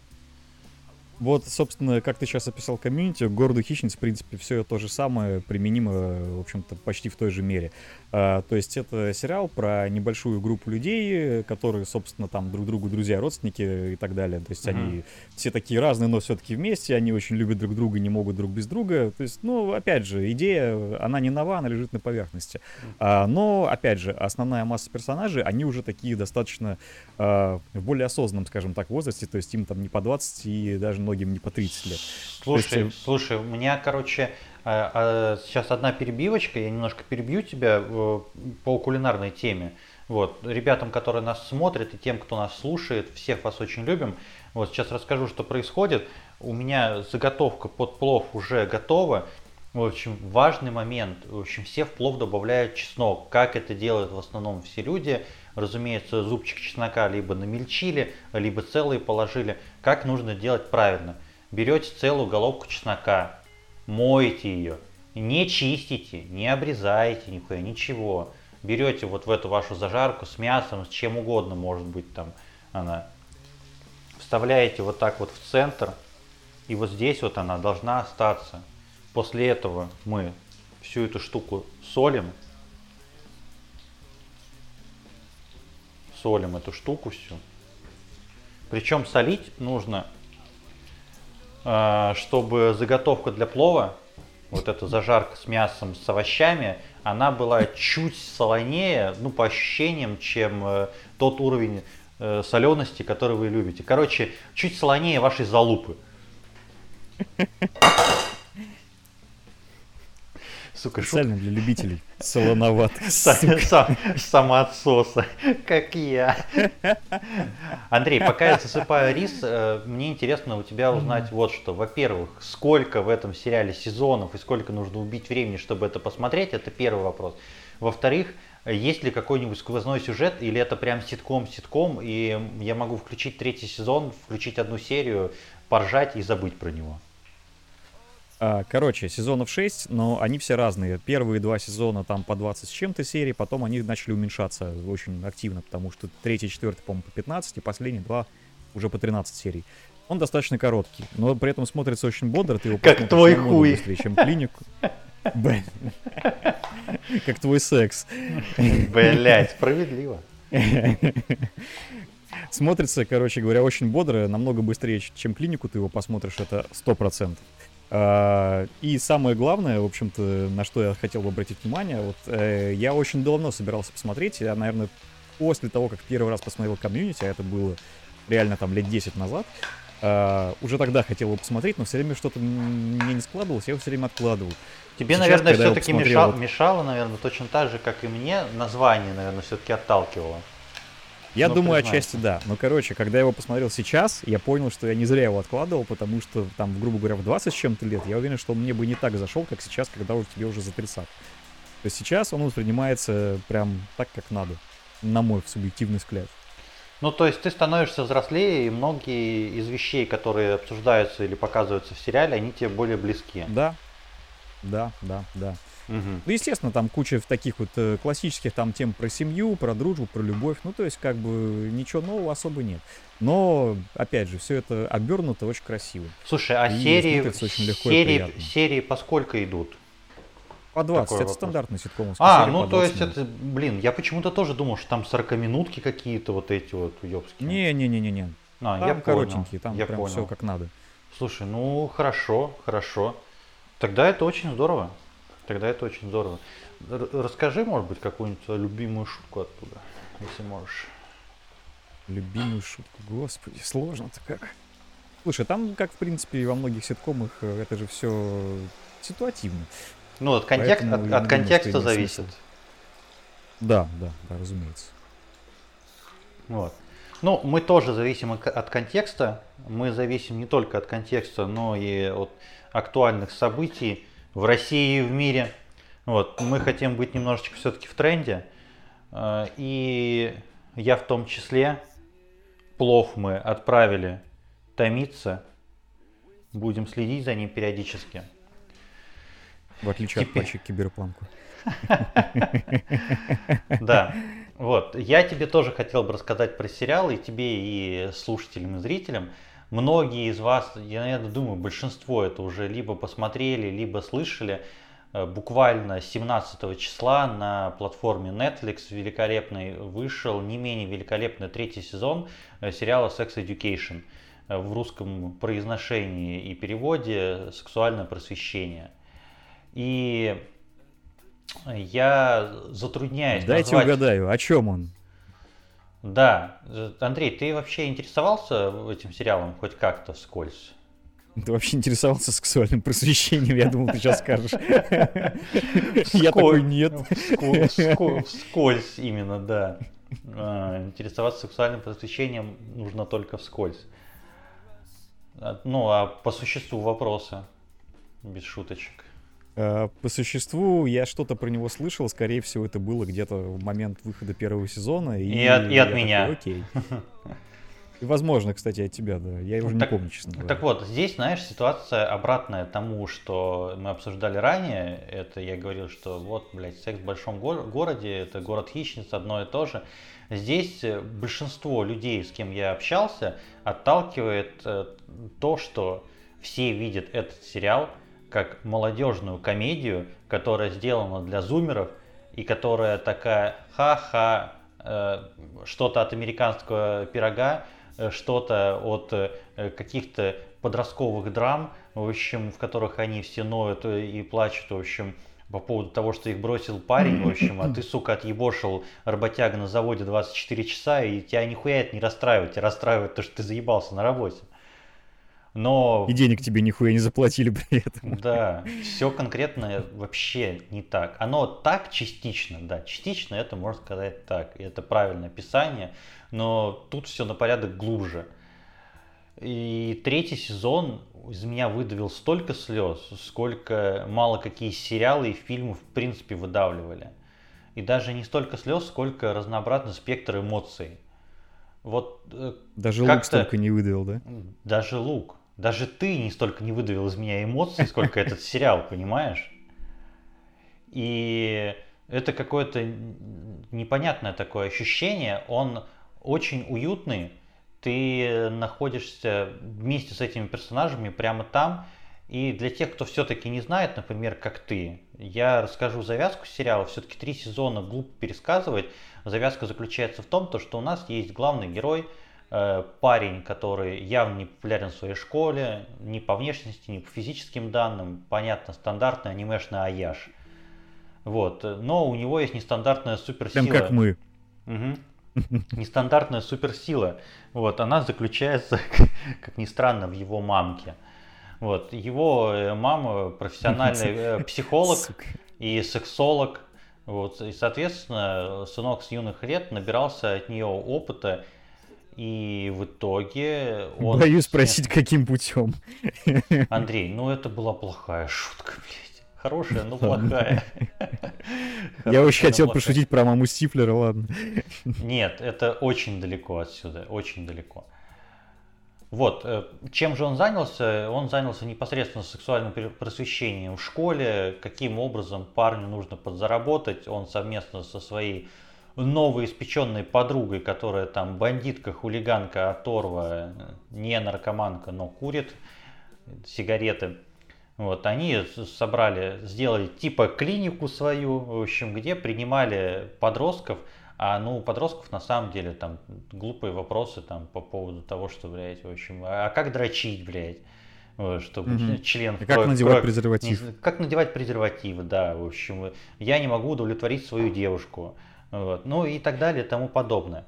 Вот, собственно, как ты сейчас описал комьюнити, городу хищниц, в принципе, все то же самое применимо, в общем-то, почти в той же мере. А, то есть это сериал про небольшую группу людей, которые, собственно, там друг другу друзья, родственники и так далее. То есть они все такие разные, но все-таки вместе, они очень любят друг друга, не могут друг без друга. То есть, ну, опять же, идея, она не нова, она лежит на поверхности. А, но, опять же, основная масса персонажей, они уже такие достаточно а, в более осознанном, скажем так, возрасте, то есть им там не по 20 и даже многим не по 30 лет. Слушай, есть... слушай, у меня, короче, а, а, сейчас одна перебивочка, я немножко перебью тебя э, по кулинарной теме. Вот, ребятам, которые нас смотрят и тем, кто нас слушает, всех вас очень любим. Вот сейчас расскажу, что происходит. У меня заготовка под плов уже готова. В общем, важный момент. В общем, все в плов добавляют чеснок. Как это делают в основном все люди. Разумеется, зубчик чеснока либо намельчили, либо целые положили. Как нужно делать правильно? Берете целую головку чеснока, моете ее, не чистите, не обрезаете нихуя, ничего. Берете вот в эту вашу зажарку с мясом, с чем угодно может быть там она. Вставляете вот так вот в центр, и вот здесь вот она должна остаться. После этого мы всю эту штуку солим, солим эту штуку всю. Причем солить нужно, чтобы заготовка для плова, вот эта зажарка с мясом, с овощами, она была чуть солонее, ну, по ощущениям, чем э, тот уровень э, солености, который вы любите. Короче, чуть солонее вашей залупы. Сука, Специально для любителей солоноватых. Самоотсоса, как я. Андрей, пока я засыпаю рис, э, мне интересно у тебя узнать вот что. Во-первых, сколько в этом сериале сезонов и сколько нужно убить времени, чтобы это посмотреть, это первый вопрос. Во-вторых, есть ли какой-нибудь сквозной сюжет, или это прям ситком-ситком, и я могу включить третий сезон, включить одну серию, поржать и забыть про него? А, короче, сезонов 6, но они все разные. Первые два сезона там по 20 с чем-то серий, потом они начали уменьшаться очень активно, потому что третий, четвертый, по-моему, по 15, и последние два уже по 13 серий. Он достаточно короткий, но при этом смотрится очень бодро. Ты его как твой хуй. быстрее, чем клинику. Как твой секс. Блять, справедливо. Смотрится, короче говоря, очень бодро, намного быстрее, чем клинику ты его посмотришь, это 100%. А, и самое главное, в общем-то, на что я хотел бы обратить внимание, вот э, я очень давно собирался посмотреть, я, наверное, после того, как первый раз посмотрел комьюнити, а это было реально там лет 10 назад, uh, уже тогда хотел его посмотреть, но все время что-то мне не складывалось, я его все время откладывал. Тебе, Сейчас, наверное, все-таки мешало, вот... мешало, наверное, точно так же, как и мне, название, наверное, все-таки отталкивало. Я Ну, думаю, признайся. отчасти да. Но, короче, когда я его посмотрел сейчас, я понял, что я не зря его откладывал, потому что там, грубо говоря, в 20 с чем-то лет, я уверен, что он мне бы не так зашел, как сейчас, когда уже тебе уже за 30. То есть сейчас он воспринимается прям так, как надо, на мой субъективный взгляд. Ну, то есть ты становишься взрослее, и многие из вещей, которые обсуждаются или показываются в сериале, они тебе более близки. Да, да, да, да. Мгм. Ну, естественно, там куча таких вот э, классических там тем про семью, про дружбу, про любовь. Ну, то есть, как бы ничего нового особо нет. Но, опять же, все это обернуто очень красиво. Слушай, а И серии, очень легко серии, серии по сколько идут? По 20, Такой это вопрос. стандартный ситком. А, ну то есть это, блин, я почему-то тоже думал, что там 40-минутки какие-то вот эти вот уебские. Не-не-не-не-не. а, Там я коротенькие, понял, там я прям понял. все как надо. Слушай, ну хорошо, хорошо. Тогда это очень здорово. Тогда это очень здорово. Расскажи, может быть, какую-нибудь свою любимую шутку оттуда, если можешь. Любимую шутку, господи, сложно-то как. Слушай, там, как в принципе во многих ситкомах, э, это же все ситуативно. Ну, от, контекст, Поэтому от, от контекста зависит. смысл. Да, да, да, разумеется. Вот. Ну, мы тоже зависим от контекста. Мы зависим не только от контекста, но и от актуальных событий в России и в мире. Вот. Мы хотим быть немножечко все-таки в тренде. Э, И я в том числе. Плов мы отправили томиться. Будем следить за ним периодически. В отличие Теперь- от патчи Киберпанку. Да. Вот. Я тебе тоже хотел бы рассказать про сериалы, и тебе, и слушателям, и зрителям. Многие из вас, я наверное, думаю, большинство это уже либо посмотрели, либо слышали. Э, Буквально 17 числа на платформе Netflix великолепный вышел не менее великолепный третий сезон э, сериала Sex Education. В русском произношении и переводе «Сексуальное просвещение». И я затрудняюсь Дайте назвать- угадаю, о чем он? Да. Андрей, ты вообще интересовался этим сериалом хоть как-то вскользь? Ты вообще интересовался сексуальным просвещением, я думал, ты сейчас скажешь. Я такой, нет. Вско- Вскользь именно, да. А, Интересоваться сексуальным просвещением нужно только вскользь. А, Ну, а по существу вопроса, без шуточек. А, По существу, я что-то про него слышал, скорее всего, это было где-то в момент выхода первого сезона. И, И от- и от меня. такой, Окей. И, возможно, кстати, от тебя, да. Я уже не Так- помню, честно говоря. Так вот, здесь, знаешь, ситуация обратная тому, что мы обсуждали ранее. Это я говорил, что вот, блядь, секс в большом гор- городе, это город хищниц, одно и то же. Здесь э, большинство людей, с кем я общался, отталкивает э, то, что все видят этот сериал как молодежную комедию, которая сделана для зумеров и которая такая ха-ха, э, что-то от американского пирога, э, что-то от э, каких-то подростковых драм, в общем, в которых они все ноют и плачут, в общем, по поводу того, что их бросил парень, в общем, а ты, сука, отъебошил работяга на заводе 24 часа, и тебя нихуя это не расстраивает, тебя расстраивает то, что ты заебался на работе. Но И денег тебе нихуя не заплатили при этом. да, все конкретно вообще не так. Оно так частично, да, частично это можно сказать так, и это правильное описание, но тут все на порядок глубже. И третий сезон из меня выдавил столько слез, сколько мало какие сериалы и фильмы в принципе выдавливали. И даже не столько слез, сколько разнообразный спектр эмоций. Вот э, Даже лук столько не выдавил, да? даже лук. Даже ты не столько не выдавил из меня эмоций, сколько этот сериал, понимаешь? И это какое-то непонятное такое ощущение. Он очень уютный. Ты находишься вместе с этими персонажами прямо там. И для тех, кто все-таки не знает, например, как ты, я расскажу завязку сериала. Все-таки три сезона глупо пересказывать. Завязка заключается в том, то, что у нас есть главный герой, парень, который явно не популярен в своей школе, ни по внешности, ни по физическим данным, понятно, стандартный анимешный аяш. Вот. Но у него есть нестандартная суперсила. Прям как мы. Мгм. Нестандартная суперсила. Вот, она заключается, как ни странно, в его мамке. Вот, его э, мама профессиональный э, психолог и сексолог. Вот, и, соответственно, сынок с юных лет набирался от нее опыта, и в итоге он... Боюсь спросить, каким путем. Андрей, ну это была плохая шутка, блядь. Хорошая, но плохая. Я очень хотел пошутить про маму Стифлера, ладно. Нет, это очень далеко отсюда, очень далеко. Вот, э, чем же он занялся? Он занялся непосредственно сексуальным просвещением в школе, каким образом парню нужно подзаработать. Он совместно со своей новой испеченной подругой, которая там бандитка, хулиганка, оторва, не наркоманка, но курит сигареты. Вот, они собрали, сделали типа клинику свою, в общем, где принимали подростков, а ну у подростков на самом деле там глупые вопросы там по поводу того, что, блядь, в общем, а как дрочить, блядь, чтобы угу. член в Как надевать кровь, презерватив. Не, как надевать презерватив, да, в общем, я не могу удовлетворить свою девушку, вот, ну и так далее и тому подобное.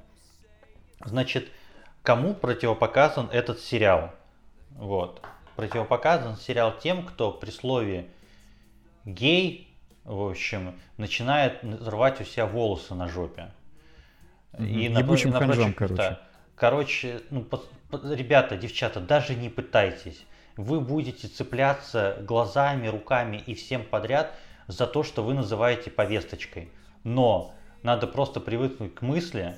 Значит, кому противопоказан этот сериал? Вот. Противопоказан сериал тем, кто при слове гей, в общем, начинает рвать у себя волосы на жопе. И на, Ебучим на, ханжам, короче. Да. Короче, ну, по, по, ребята, девчата, даже не пытайтесь. Вы будете цепляться глазами, руками и всем подряд за то, что вы называете повесточкой. Но надо просто привыкнуть к мысли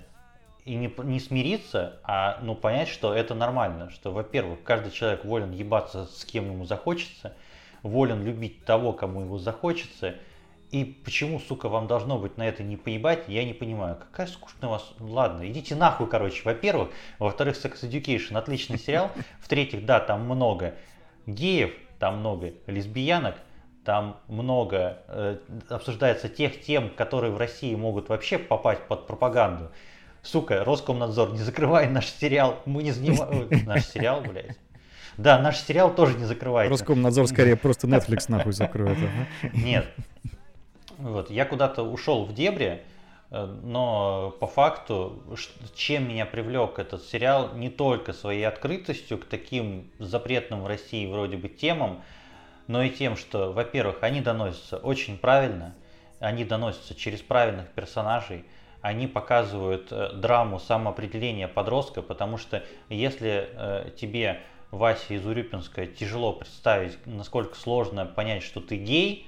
и не, не смириться, а ну, понять, что это нормально. Что, во-первых, каждый человек волен ебаться с кем ему захочется, волен любить того, кому его захочется – и почему, сука, вам должно быть на это не поебать, я не понимаю. Какая скучная у вас... Ладно, идите нахуй, короче, во-первых. Во-вторых, Sex Education отличный сериал. В-третьих, да, там много геев, там много лесбиянок, там много э, обсуждается тех тем, которые в России могут вообще попасть под пропаганду. Сука, Роскомнадзор, не закрывай наш сериал. Мы не занимаем... Наш сериал, блядь. Да, наш сериал тоже не закрывается. Роскомнадзор скорее просто Netflix нахуй закроет. Нет, вот, я куда-то ушел в дебри, э, но по факту, чем меня привлек этот сериал, не только своей открытостью к таким запретным в России вроде бы темам, но и тем, что, во-первых, они доносятся очень правильно, они доносятся через правильных персонажей, они показывают э, драму самоопределения подростка, потому что если э, тебе, Вася из Урюпинска, тяжело представить, насколько сложно понять, что ты гей,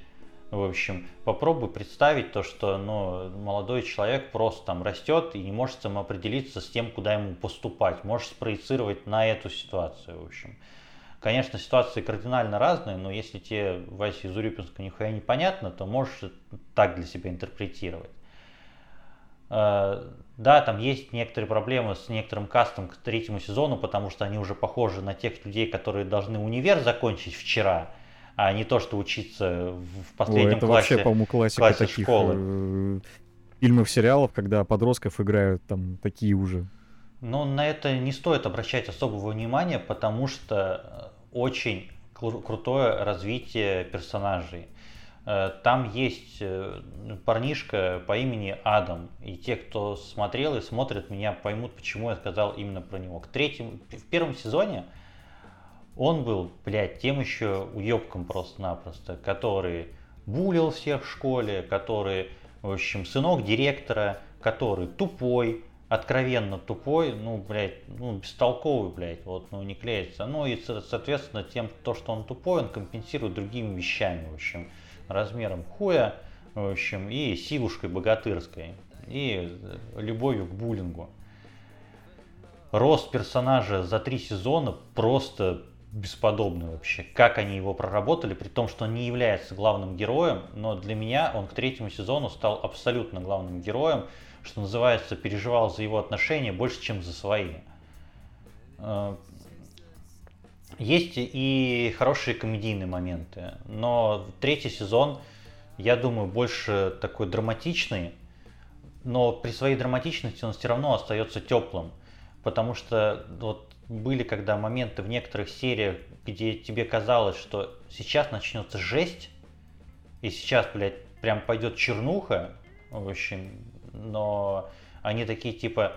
в общем, попробуй представить то, что ну, молодой человек просто там растет и не может самоопределиться с тем, куда ему поступать. Можешь спроецировать на эту ситуацию, в общем. Конечно, ситуации кардинально разные, но если тебе, Вася из Урюпинска, нихуя непонятно, то можешь так для себя интерпретировать. Э, да, там есть некоторые проблемы с некоторым кастом к третьему сезону, потому что они уже похожи на тех людей, которые должны универ закончить вчера – а не то, что учиться в последнем Ой, это классе, вообще, по-моему, классика классе таких школы. Э, фильмов, сериалов, когда подростков играют там такие уже. Но на это не стоит обращать особого внимания, потому что очень кру- крутое развитие персонажей. Э, там есть парнишка по имени Адам, и те, кто смотрел и смотрят меня, поймут, почему я сказал именно про него. К третьему, в первом сезоне он был, блядь, тем еще уебком просто-напросто, который булил всех в школе, который, в общем, сынок директора, который тупой, откровенно тупой, ну, блядь, ну, бестолковый, блядь, вот, ну, не клеится. Ну, и, соответственно, тем, то, что он тупой, он компенсирует другими вещами, в общем, размером хуя, в общем, и силушкой богатырской, и любовью к буллингу. Рост персонажа за три сезона просто бесподобный вообще. Как они его проработали, при том, что он не является главным героем, но для меня он к третьему сезону стал абсолютно главным героем, что называется, переживал за его отношения больше, чем за свои. Э, есть и хорошие комедийные моменты, но третий сезон, я думаю, больше такой драматичный, но при своей драматичности он все равно остается теплым, потому что вот были когда моменты в некоторых сериях, где тебе казалось, что сейчас начнется жесть, и сейчас, блядь, прям пойдет чернуха, в общем, но они такие типа,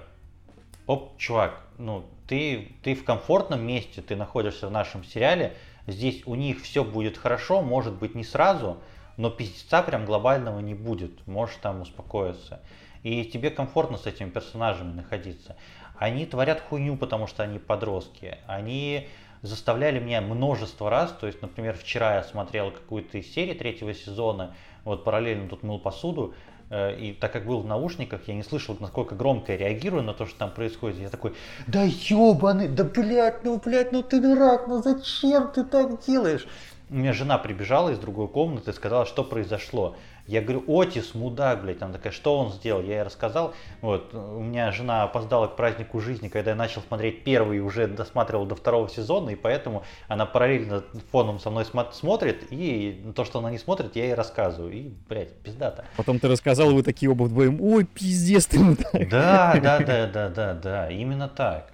оп, чувак, ну, ты, ты в комфортном месте, ты находишься в нашем сериале, здесь у них все будет хорошо, может быть не сразу, но пиздеца прям глобального не будет, можешь там успокоиться. И тебе комфортно с этими персонажами находиться. Они творят хуйню, потому что они подростки. Они заставляли меня множество раз, то есть, например, вчера я смотрел какую-то из серий третьего сезона, вот параллельно тут мыл посуду, и так как был в наушниках, я не слышал, насколько громко я реагирую на то, что там происходит. Я такой, да ебаный, да блядь, ну блядь, ну ты дурак, ну зачем ты так делаешь? У меня жена прибежала из другой комнаты и сказала, что произошло. Я говорю, Отис, мудак, блядь. Она такая, что он сделал? Я ей рассказал. Вот, у меня жена опоздала к празднику жизни, когда я начал смотреть первый уже досматривал до второго сезона, и поэтому она параллельно фоном со мной смотрит, и то, что она не смотрит, я ей рассказываю. И, блядь, пиздата. Потом ты рассказал, вы такие оба вдвоем, ой, пиздец ты мудак. Да, да, да, да, да, да, именно так.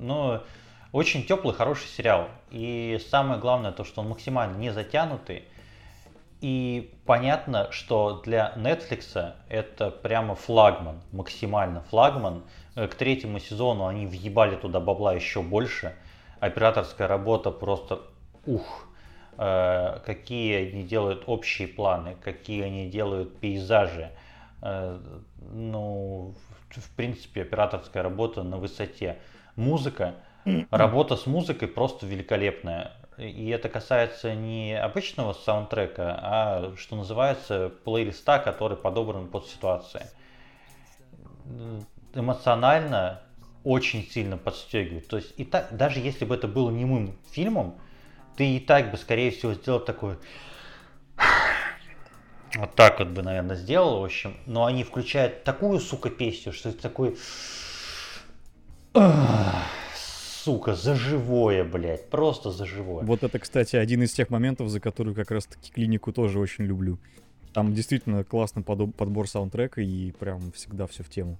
Но очень теплый, хороший сериал. И самое главное, то, что он максимально не затянутый. И понятно, что для Netflix это прямо флагман, максимально флагман. Э, к третьему сезону они въебали туда бабла еще больше. Операторская работа просто ух. Э, какие они делают общие планы, какие они делают пейзажи. Э, ну, в принципе, операторская работа на высоте. Музыка, работа с музыкой просто великолепная. И это касается не обычного саундтрека, а, что называется, плейлиста, который подобран под ситуацию. Эмоционально очень сильно подстегивает. То есть и так, даже если бы это было немым фильмом, ты и так бы, скорее всего, сделал такой... Вот так вот бы, наверное, сделал, в общем. Но они включают такую, сука, песню, что это такой сука, за живое, блядь, просто за живое. Вот это, кстати, один из тех моментов, за которые как раз-таки клинику тоже очень люблю. Там действительно классный подбор саундтрека и прям всегда все в тему.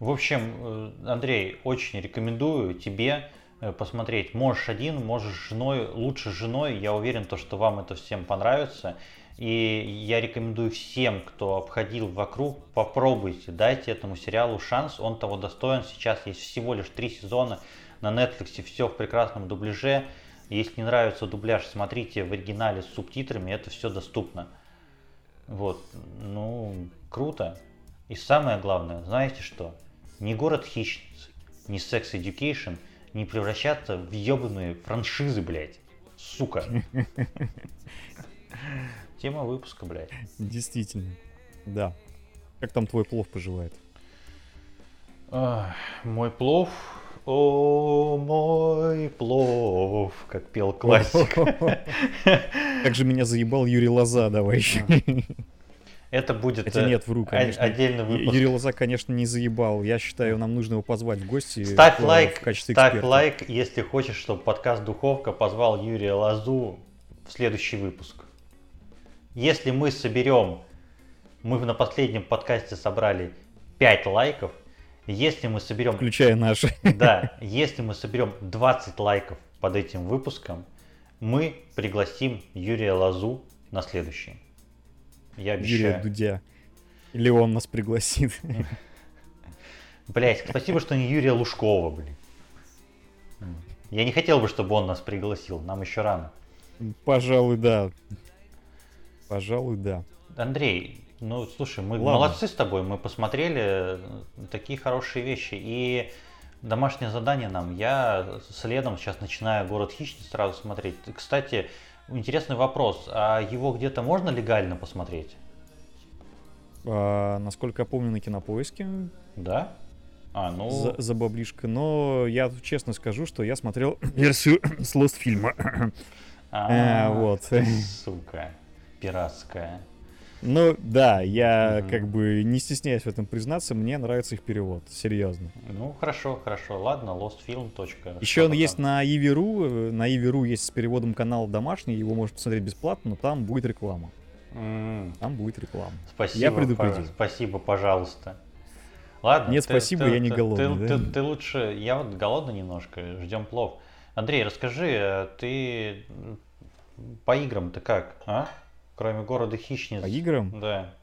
В общем, э, Андрей, очень рекомендую тебе э, посмотреть. Можешь один, можешь с женой, лучше с женой. Я уверен, то, что вам это всем понравится. И я рекомендую всем, кто обходил вокруг, попробуйте, дайте этому сериалу шанс, он того достоин. Сейчас есть всего лишь три сезона на Netflix все в прекрасном дубляже. Если не нравится дубляж, смотрите в оригинале с субтитрами, это все доступно. Вот, ну, круто. И самое главное, знаете что? Не город хищниц, не секс education не превращаться в ебаные франшизы, блядь. Сука. Тема выпуска, блядь. Действительно. Да. Как там твой плов поживает? Мой плов о, мой плов, как пел классик. Как же меня заебал Юрий Лоза, давай еще. Это будет Хотя нет, вру, конечно. отдельный выпуск. Юрий Лоза, конечно, не заебал. Я считаю, нам нужно его позвать в гости. Ставь лайк, в качестве ставь эксперта. лайк, если хочешь, чтобы подкаст Духовка позвал Юрия Лозу в следующий выпуск. Если мы соберем, мы на последнем подкасте собрали 5 лайков, если мы соберем... Включая наши. Да, если мы соберем 20 лайков под этим выпуском, мы пригласим Юрия Лазу на следующий. Я обещаю. Юрия Дудя. Или он нас пригласит. Блять, спасибо, что не Юрия Лужкова, блин. Я не хотел бы, чтобы он нас пригласил, нам еще рано. Пожалуй, да. Пожалуй, да. Андрей, ну, слушай, мы Ладно. молодцы с тобой, мы посмотрели э, такие хорошие вещи. И домашнее задание нам. Я следом сейчас начинаю «Город хищниц» сразу смотреть. Кстати, интересный вопрос. А его где-то можно легально посмотреть? А, насколько я помню, на кинопоиске. Да? А, ну... За, за баблишко. Но я честно скажу, что я смотрел версию с Lost фильма. А, вот. Сука, пиратская. Ну да, я mm-hmm. как бы не стесняюсь в этом признаться, мне нравится их перевод, серьезно. Ну хорошо, хорошо, ладно, lostfilm. Еще он есть на Иви.ру, на Иви.ру есть с переводом канал домашний, его можно посмотреть бесплатно, но там будет реклама. Mm. Там будет реклама. Спасибо, я предупредил. По- спасибо, пожалуйста. Ладно. Нет, ты, спасибо, ты, я не голодный. Ты, да? ты, ты лучше, я вот голодный немножко, ждем плов. Андрей, расскажи, а ты по играм-то как, а? Кроме города хищниц. По играм? Да.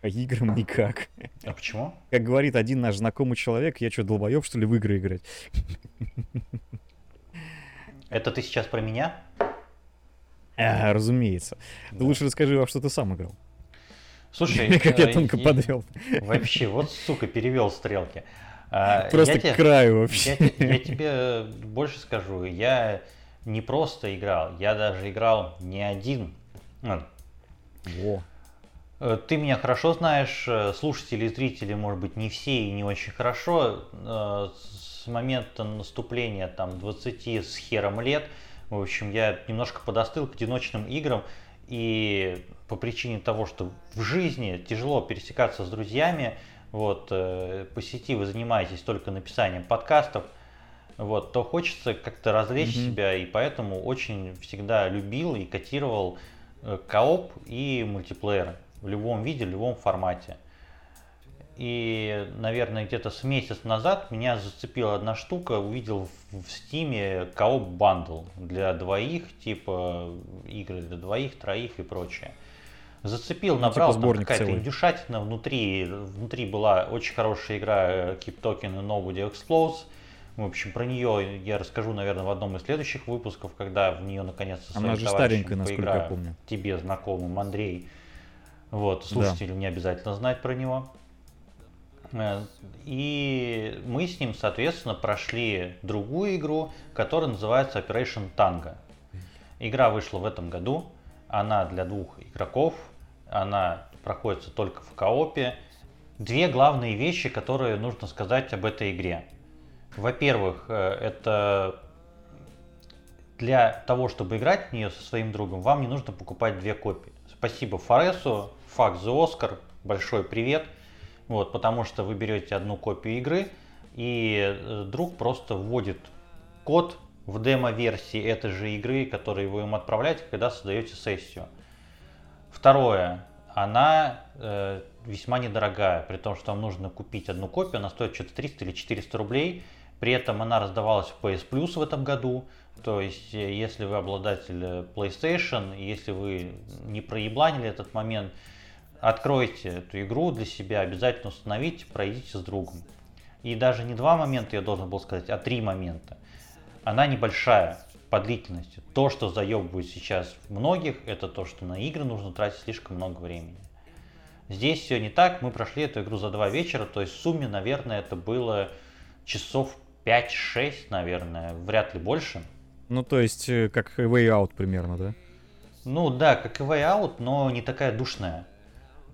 По играм никак. А почему? Как говорит один наш знакомый человек, я что, долбоеб, что ли, в игры играть? Это ты сейчас про меня? А, разумеется. Да. Лучше расскажи, во что ты сам играл. Слушай, как я тонко подвел. Вообще, вот, сука, перевел стрелки. А, просто к краю вообще. Я тебе больше скажу, я не просто играл, я даже играл не один. Во. Э, ты меня хорошо знаешь, э, слушатели и зрители, может быть, не все и не очень хорошо. Э, с момента наступления там 20 с хером лет, в общем, я немножко подостыл к одиночным играм. И по причине того, что в жизни тяжело пересекаться с друзьями, вот, по сети вы занимаетесь только написанием подкастов, вот, то хочется как-то развлечь mm-hmm. себя, и поэтому очень всегда любил и котировал кооп и мультиплееры в любом виде, в любом формате. И, наверное, где-то с месяц назад меня зацепила одна штука, увидел в Стиме кооп bundle для двоих, типа игры для двоих, троих и прочее. Зацепил, ну, набрал типа там какая-то индюшатина внутри. Внутри была очень хорошая игра э, Keep Talking and Nobody Explodes. В общем, про нее я расскажу, наверное, в одном из следующих выпусков, когда в нее наконец-то Она же старенькая, насколько я помню. Тебе знакомым Андрей вот, слушателю да. не обязательно знать про него. Э, и мы с ним, соответственно, прошли другую игру, которая называется Operation Tango. Игра вышла в этом году. Она для двух игроков. Она проходится только в коопе. Две главные вещи, которые нужно сказать об этой игре. Во-первых, э, это для того, чтобы играть в нее со своим другом, вам не нужно покупать две копии. Спасибо Форесу, Факт за Оскар, большой привет. Вот, потому что вы берете одну копию игры, и э, друг просто вводит код в демо-версии этой же игры, который вы ему отправляете, когда создаете сессию. Второе, она э, весьма недорогая, при том, что вам нужно купить одну копию, она стоит что-то 300 или 400 рублей. При этом она раздавалась в PS Plus в этом году. То есть, э, если вы обладатель э, PlayStation, если вы не проебланили этот момент, откройте эту игру для себя, обязательно установите, пройдите с другом. И даже не два момента, я должен был сказать, а три момента. Она небольшая по длительности. То, что заебывает сейчас многих, это то, что на игры нужно тратить слишком много времени. Здесь все не так, мы прошли эту игру за два вечера, то есть в сумме, наверное, это было часов 5-6, наверное, вряд ли больше. Ну, то есть, э, как Way Out примерно, да? Ну да, как Way Out, но не такая душная.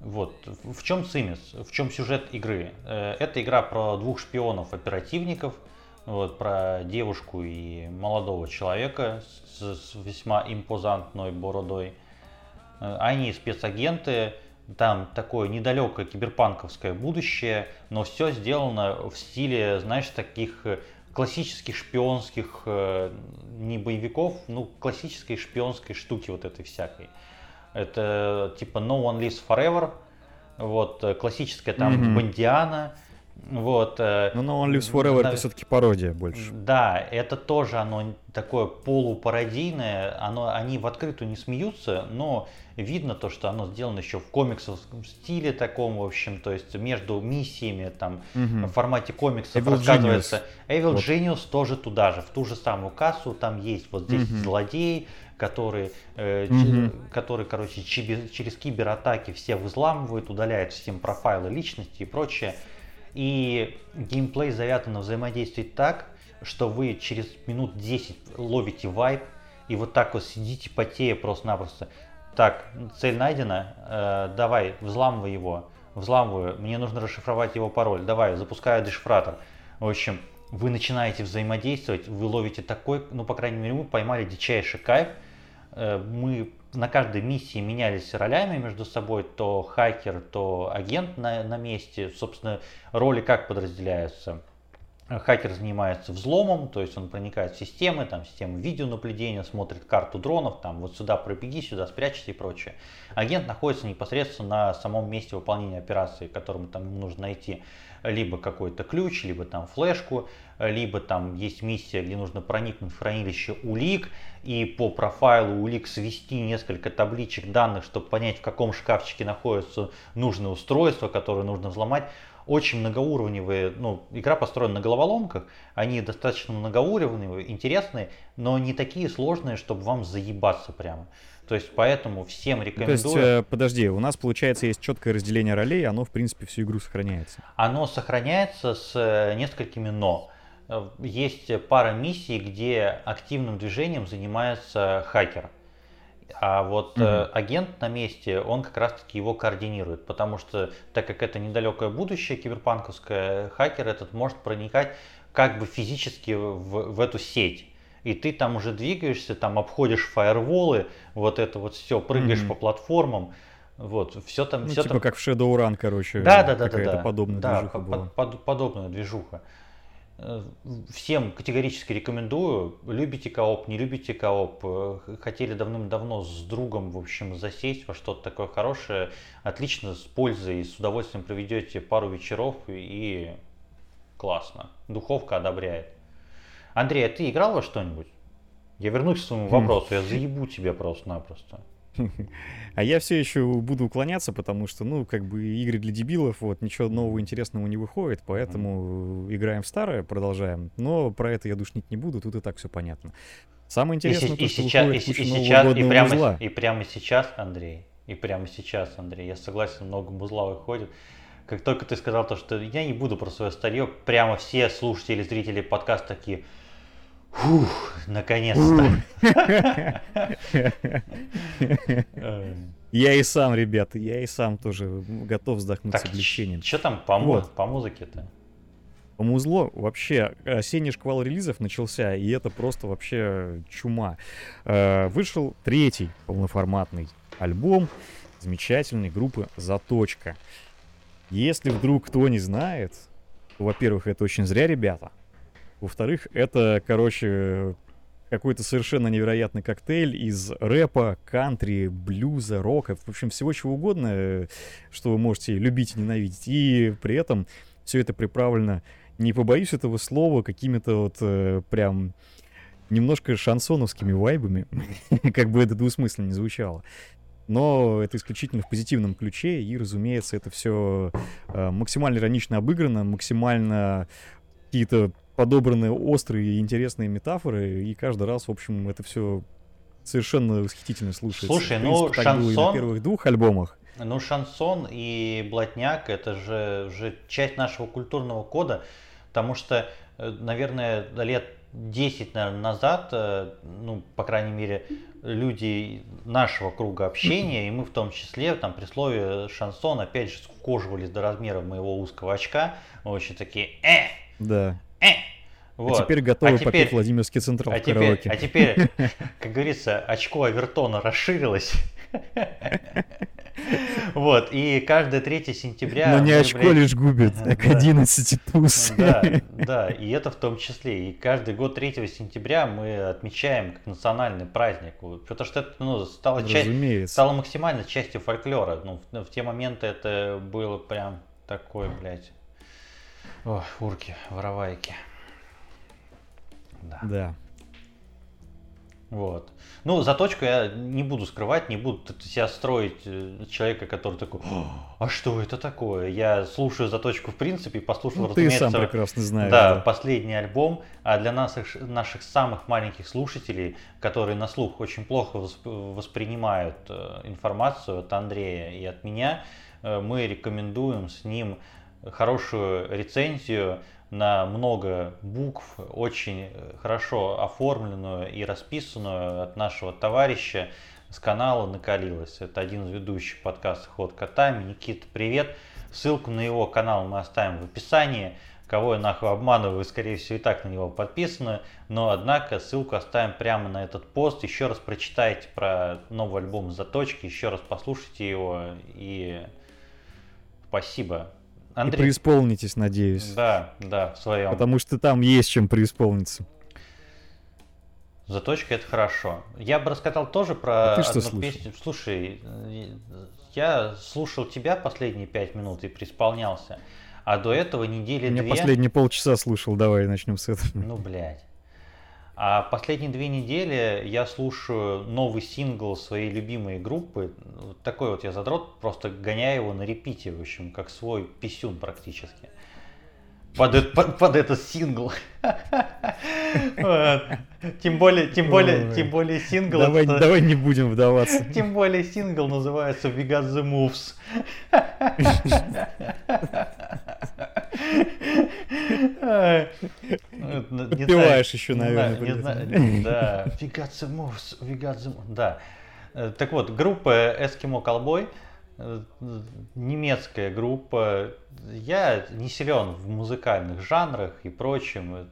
Вот. В чем цимис, в чем сюжет игры? Э, это игра про двух шпионов-оперативников, вот, про девушку и молодого человека с, с весьма импозантной бородой. Э, они спецагенты, там такое недалекое киберпанковское будущее, но все сделано в стиле, знаешь, таких классических шпионских, э, не боевиков, ну, классической шпионской штуки вот этой всякой. Это типа No One Lives Forever, вот, э, классическая там mm-hmm. Бондиана, вот. Э, ну, No One Lives Forever на... это все-таки пародия больше. Да, это тоже оно такое полупародийное, оно, они в открытую не смеются, но видно то, что оно сделано еще в комиксовском стиле таком, в общем, то есть между миссиями там угу. в формате комиксов Evil рассказывается. Genius. Evil вот. Genius тоже туда же, в ту же самую кассу, там есть вот здесь угу. злодей, который, э, угу. который, короче, через, через кибератаки все взламывают, удаляет всем профайлы личности и прочее. И геймплей завязан на взаимодействии так, что вы через минут 10 ловите вайп, и вот так вот сидите потея просто-напросто. Так, цель найдена, э, давай, взламывай его. Взламываю, мне нужно расшифровать его пароль. Давай, запускаю дешифратор. В общем, вы начинаете взаимодействовать, вы ловите такой, ну, по крайней мере, мы поймали дичайший кайф. Э, мы на каждой миссии менялись ролями между собой, то хакер, то агент на, на месте. Собственно, роли как подразделяются? Хакер занимается взломом, то есть он проникает в системы, там системы видеонаблюдения, смотрит карту дронов, там вот сюда пробеги, сюда спрячься и прочее. Агент находится непосредственно на самом месте выполнения операции, которому там нужно найти либо какой-то ключ, либо там флешку, либо там есть миссия, где нужно проникнуть в хранилище улик и по профайлу улик свести несколько табличек данных, чтобы понять, в каком шкафчике находится нужное устройство, которое нужно взломать. Очень многоуровневые, ну, игра построена на головоломках, они достаточно многоуровневые, интересные, но не такие сложные, чтобы вам заебаться прямо. То есть поэтому всем рекомендую. То есть, э, подожди, у нас получается есть четкое разделение ролей, оно в принципе всю игру сохраняется. Оно сохраняется с э, несколькими но. Э, есть пара миссий, где активным движением занимается хакер. А вот угу. э, агент на месте, он как раз-таки его координирует, потому что так как это недалекое будущее киберпанковское, хакер этот может проникать как бы физически в, в эту сеть. И ты там уже двигаешься, там обходишь фаерволы, вот это вот все, прыгаешь mm по платформам. Вот, все там, ну, все типа там... как в Shadowrun, короче. Да, да, да, да, да. подобная да, движуха под, была. Под, подобная движуха. Э, всем категорически рекомендую. Любите кооп, не любите кооп. Э, хотели давным-давно с другом, в общем, засесть во что-то такое хорошее. Отлично, с пользой, с удовольствием проведете пару вечеров и классно. Духовка одобряет. Андрей, а ты играл во что-нибудь? Я вернусь к своему вопросу, я заебу тебя просто-напросто. А я все еще буду уклоняться, потому что, ну, как бы игры для дебилов, вот, ничего нового интересного не выходит, поэтому играем в старое, продолжаем. Но про это я душнить не буду, тут и так все понятно. Самое интересное, и, то, и что сейчас, выходит и, куча и сейчас, и прямо, узла. и прямо сейчас, Андрей, и прямо сейчас, Андрей, я согласен, много музла выходит. Как только ты сказал то, что я не буду про свое старье, прямо все слушатели, зрители подкаста такие, Фух, наконец-то. Я и сам, ребята, я и сам тоже готов вздохнуть так, с облегчением. Что там по, вот. по музыке-то? По музло вообще осенний шквал релизов начался, и это просто вообще чума. Э, вышел третий полноформатный альбом замечательной группы «Заточка». Если вдруг кто не знает, то, во-первых, это очень зря, ребята. Во-вторых, это, короче, какой-то совершенно невероятный коктейль из рэпа, кантри, блюза, рока, в общем, всего чего угодно, что вы можете любить и ненавидеть. И при этом все это приправлено, не побоюсь этого слова, какими-то вот э, прям немножко шансоновскими вайбами, как бы это двусмысленно не звучало. Но это исключительно в позитивном ключе, и, разумеется, это все э, максимально иронично обыграно, максимально какие-то подобраны острые и интересные метафоры, и каждый раз, в общем, это все совершенно восхитительно слушается. Слушай, ну так шансон... было и на первых двух альбомах. Ну шансон и блатняк это же уже часть нашего культурного кода, потому что, э, наверное, лет 10 наверное, назад, э, ну, по крайней мере, люди нашего круга общения, и мы в том числе, там, при слове шансон, опять же, скукоживались до размера моего узкого очка, очень такие, э, да. Э! А вот. А теперь готовы а теперь, попить Владимирский Централ а в теперь, А теперь, как говорится, очко Авертона расширилось. Вот, и каждое 3 сентября... Но не очко блядь... лишь губит, а к 11 туз. Да, да, и это в том числе. И каждый год 3 сентября мы отмечаем как национальный праздник. Потому что это ну, стало, часть, стало максимально частью фольклора. Ну, в, в те моменты это было прям такой, блядь, о, урки, воровайки. Да. Да. Вот. Ну, заточку я не буду скрывать, не буду себя строить э, человека, который такой, а что это такое? Я слушаю заточку в принципе, послушал, ну, разумеется, ты сам прекрасно знаешь. Да, да, последний альбом. А для нас, наших самых маленьких слушателей, которые на слух очень плохо воспринимают э, информацию от Андрея и от меня, э, мы рекомендуем с ним хорошую рецензию на много букв, очень хорошо оформленную и расписанную от нашего товарища с канала «Накалилось». Это один из ведущих подкаста «Ход котами». Никита, привет! Ссылку на его канал мы оставим в описании. Кого я нахуй обманываю, скорее всего, и так на него подписаны. Но, однако, ссылку оставим прямо на этот пост. Еще раз прочитайте про новый альбом «Заточки», еще раз послушайте его. И спасибо Андрей... И преисполнитесь, надеюсь. Да, да, в своем. Потому что там есть чем преисполниться. Заточка это хорошо. Я бы рассказал тоже про а ты что одну слушал? песню. Слушай, я слушал тебя последние пять минут и преисполнялся. А до этого недели Я две... последние полчаса слушал, давай начнем с этого. Ну, блядь. А последние две недели я слушаю новый сингл своей любимой группы. Вот такой вот я задрот, просто гоняю его на репите, в общем, как свой писюн практически. Под, под, под этот сингл. Тем более, тем более, тем более сингл. Давай, давай не будем вдаваться. Тем более сингл называется We Got the Moves. Подпеваешь еще, наверное. Да. We got the moves, we got the moves. Да. Э, так вот, группа Eskimo Cowboy, э, немецкая группа. Я не силен в музыкальных жанрах и прочем.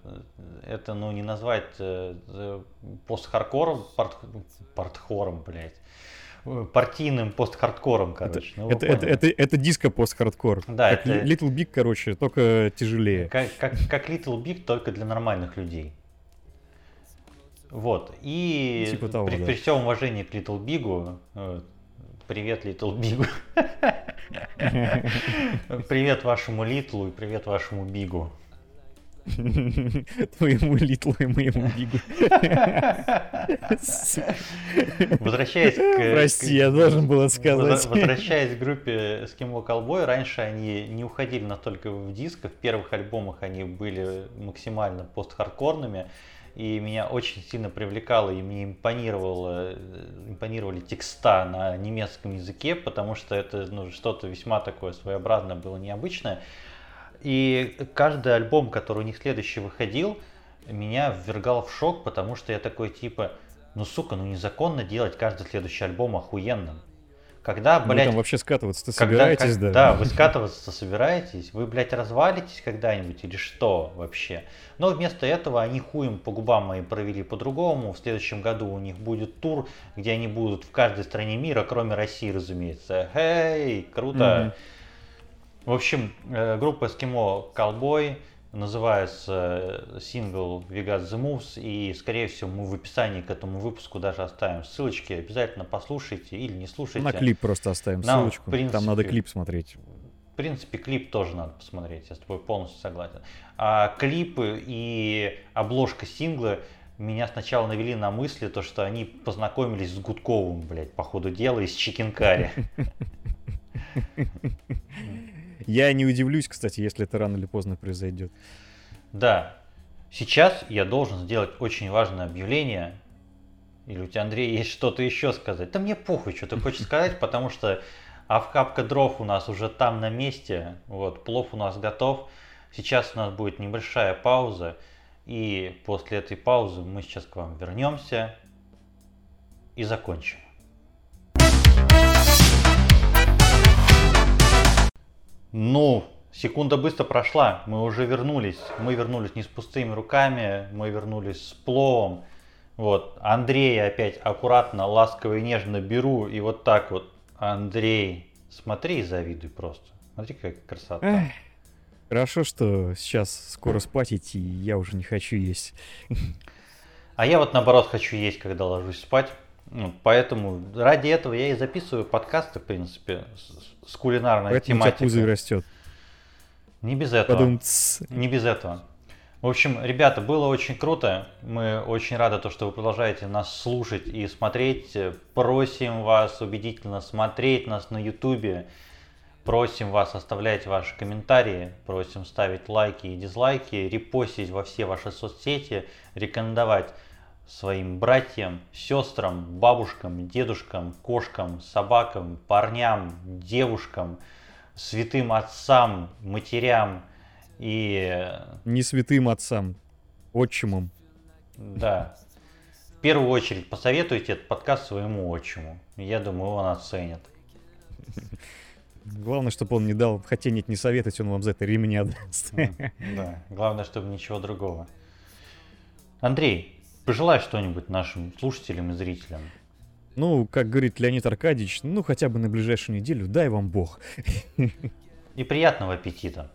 Это, ну, не назвать э, пост-хардкором, партхором, блядь партийным пост-хардкором, короче. Это, ну, это, это, это, это диско-пост-хардкор. Да, как это... Little Big, короче, только тяжелее. Как, как, как Little Big, только для нормальных людей. Вот. И типа того, при, да. при всем уважении к Little Big, э, привет Little Big. Привет вашему Литлу и привет вашему Бигу. Твоему Литлу и моему Бигу. Возвращаясь к... Прости, я должен был сказать. Возвращаясь к группе Eskimo Cowboy, раньше они не уходили настолько в диско. В первых альбомах они были максимально пост-хардкорными. И меня очень сильно привлекало и мне импонировало, импонировали текста на немецком языке, потому что это ну, что-то весьма такое своеобразное было, необычное. И каждый альбом, который у них следующий выходил, меня ввергал в шок, потому что я такой типа, ну сука, ну незаконно делать каждый следующий альбом охуенным. Когда, блядь... Вы там вообще скатываться-то собираетесь, когда, да? Да, вы скатываться собираетесь, вы, блядь, развалитесь когда-нибудь или что вообще? Но вместо этого они хуем по губам моим провели по-другому. В следующем году у них будет тур, где они будут в каждой стране мира, кроме России, разумеется. Эй, круто! Mm-hmm. В общем, э, группа Eskimo Cowboy называется э, сингл We Got The Moves, и, скорее всего, мы в описании к этому выпуску даже оставим ссылочки, обязательно послушайте или не слушайте. На клип просто оставим Нам, ссылочку, принципе, там надо клип смотреть. В принципе, клип тоже надо посмотреть, я с тобой полностью согласен. А клипы и обложка сингла меня сначала навели на мысли, то, что они познакомились с Гудковым, блядь, по ходу дела, из Чикенкари. Я не удивлюсь, кстати, если это рано или поздно произойдет. Да. Сейчас я должен сделать очень важное объявление. Или у тебя, Андрей, есть что-то еще сказать? Да мне похуй, что ты хочешь сказать, потому что авкапка дров у нас уже там на месте. Вот, плов у нас готов. Сейчас у нас будет небольшая пауза. И после этой паузы мы сейчас к вам вернемся и закончим. Ну, секунда быстро прошла, мы уже вернулись. Мы вернулись не с пустыми руками, мы вернулись с пловом. Вот, Андрея опять аккуратно, ласково и нежно беру, и вот так вот, Андрей, смотри и завидуй просто. Смотри, какая красота. Эх, хорошо, что сейчас скоро спать идти, и я уже не хочу есть. А я вот наоборот хочу есть, когда ложусь спать. Ну, поэтому ради этого я и записываю подкасты, в принципе, с, с кулинарной Поэтому тематикой. Поэтому растет. Не без этого. Подумц. Не без этого. В общем, ребята, было очень круто. Мы очень рады, то, что вы продолжаете нас слушать и смотреть. Просим вас убедительно смотреть нас на YouTube. Просим вас оставлять ваши комментарии, просим ставить лайки и дизлайки, репостить во все ваши соцсети, рекомендовать своим братьям, сестрам, бабушкам, дедушкам, кошкам, собакам, парням, девушкам, святым отцам, матерям и... Не святым отцам, отчимам. Да. В первую очередь посоветуйте этот подкаст своему отчиму. Я думаю, он оценит. Главное, чтобы он не дал, хотя нет, не советовать, он вам за это ремня даст. Да, главное, чтобы ничего другого. Андрей, Пожелай что-нибудь нашим слушателям и зрителям. Ну, как говорит Леонид Аркадьевич, ну хотя бы на ближайшую неделю дай вам Бог. И приятного аппетита.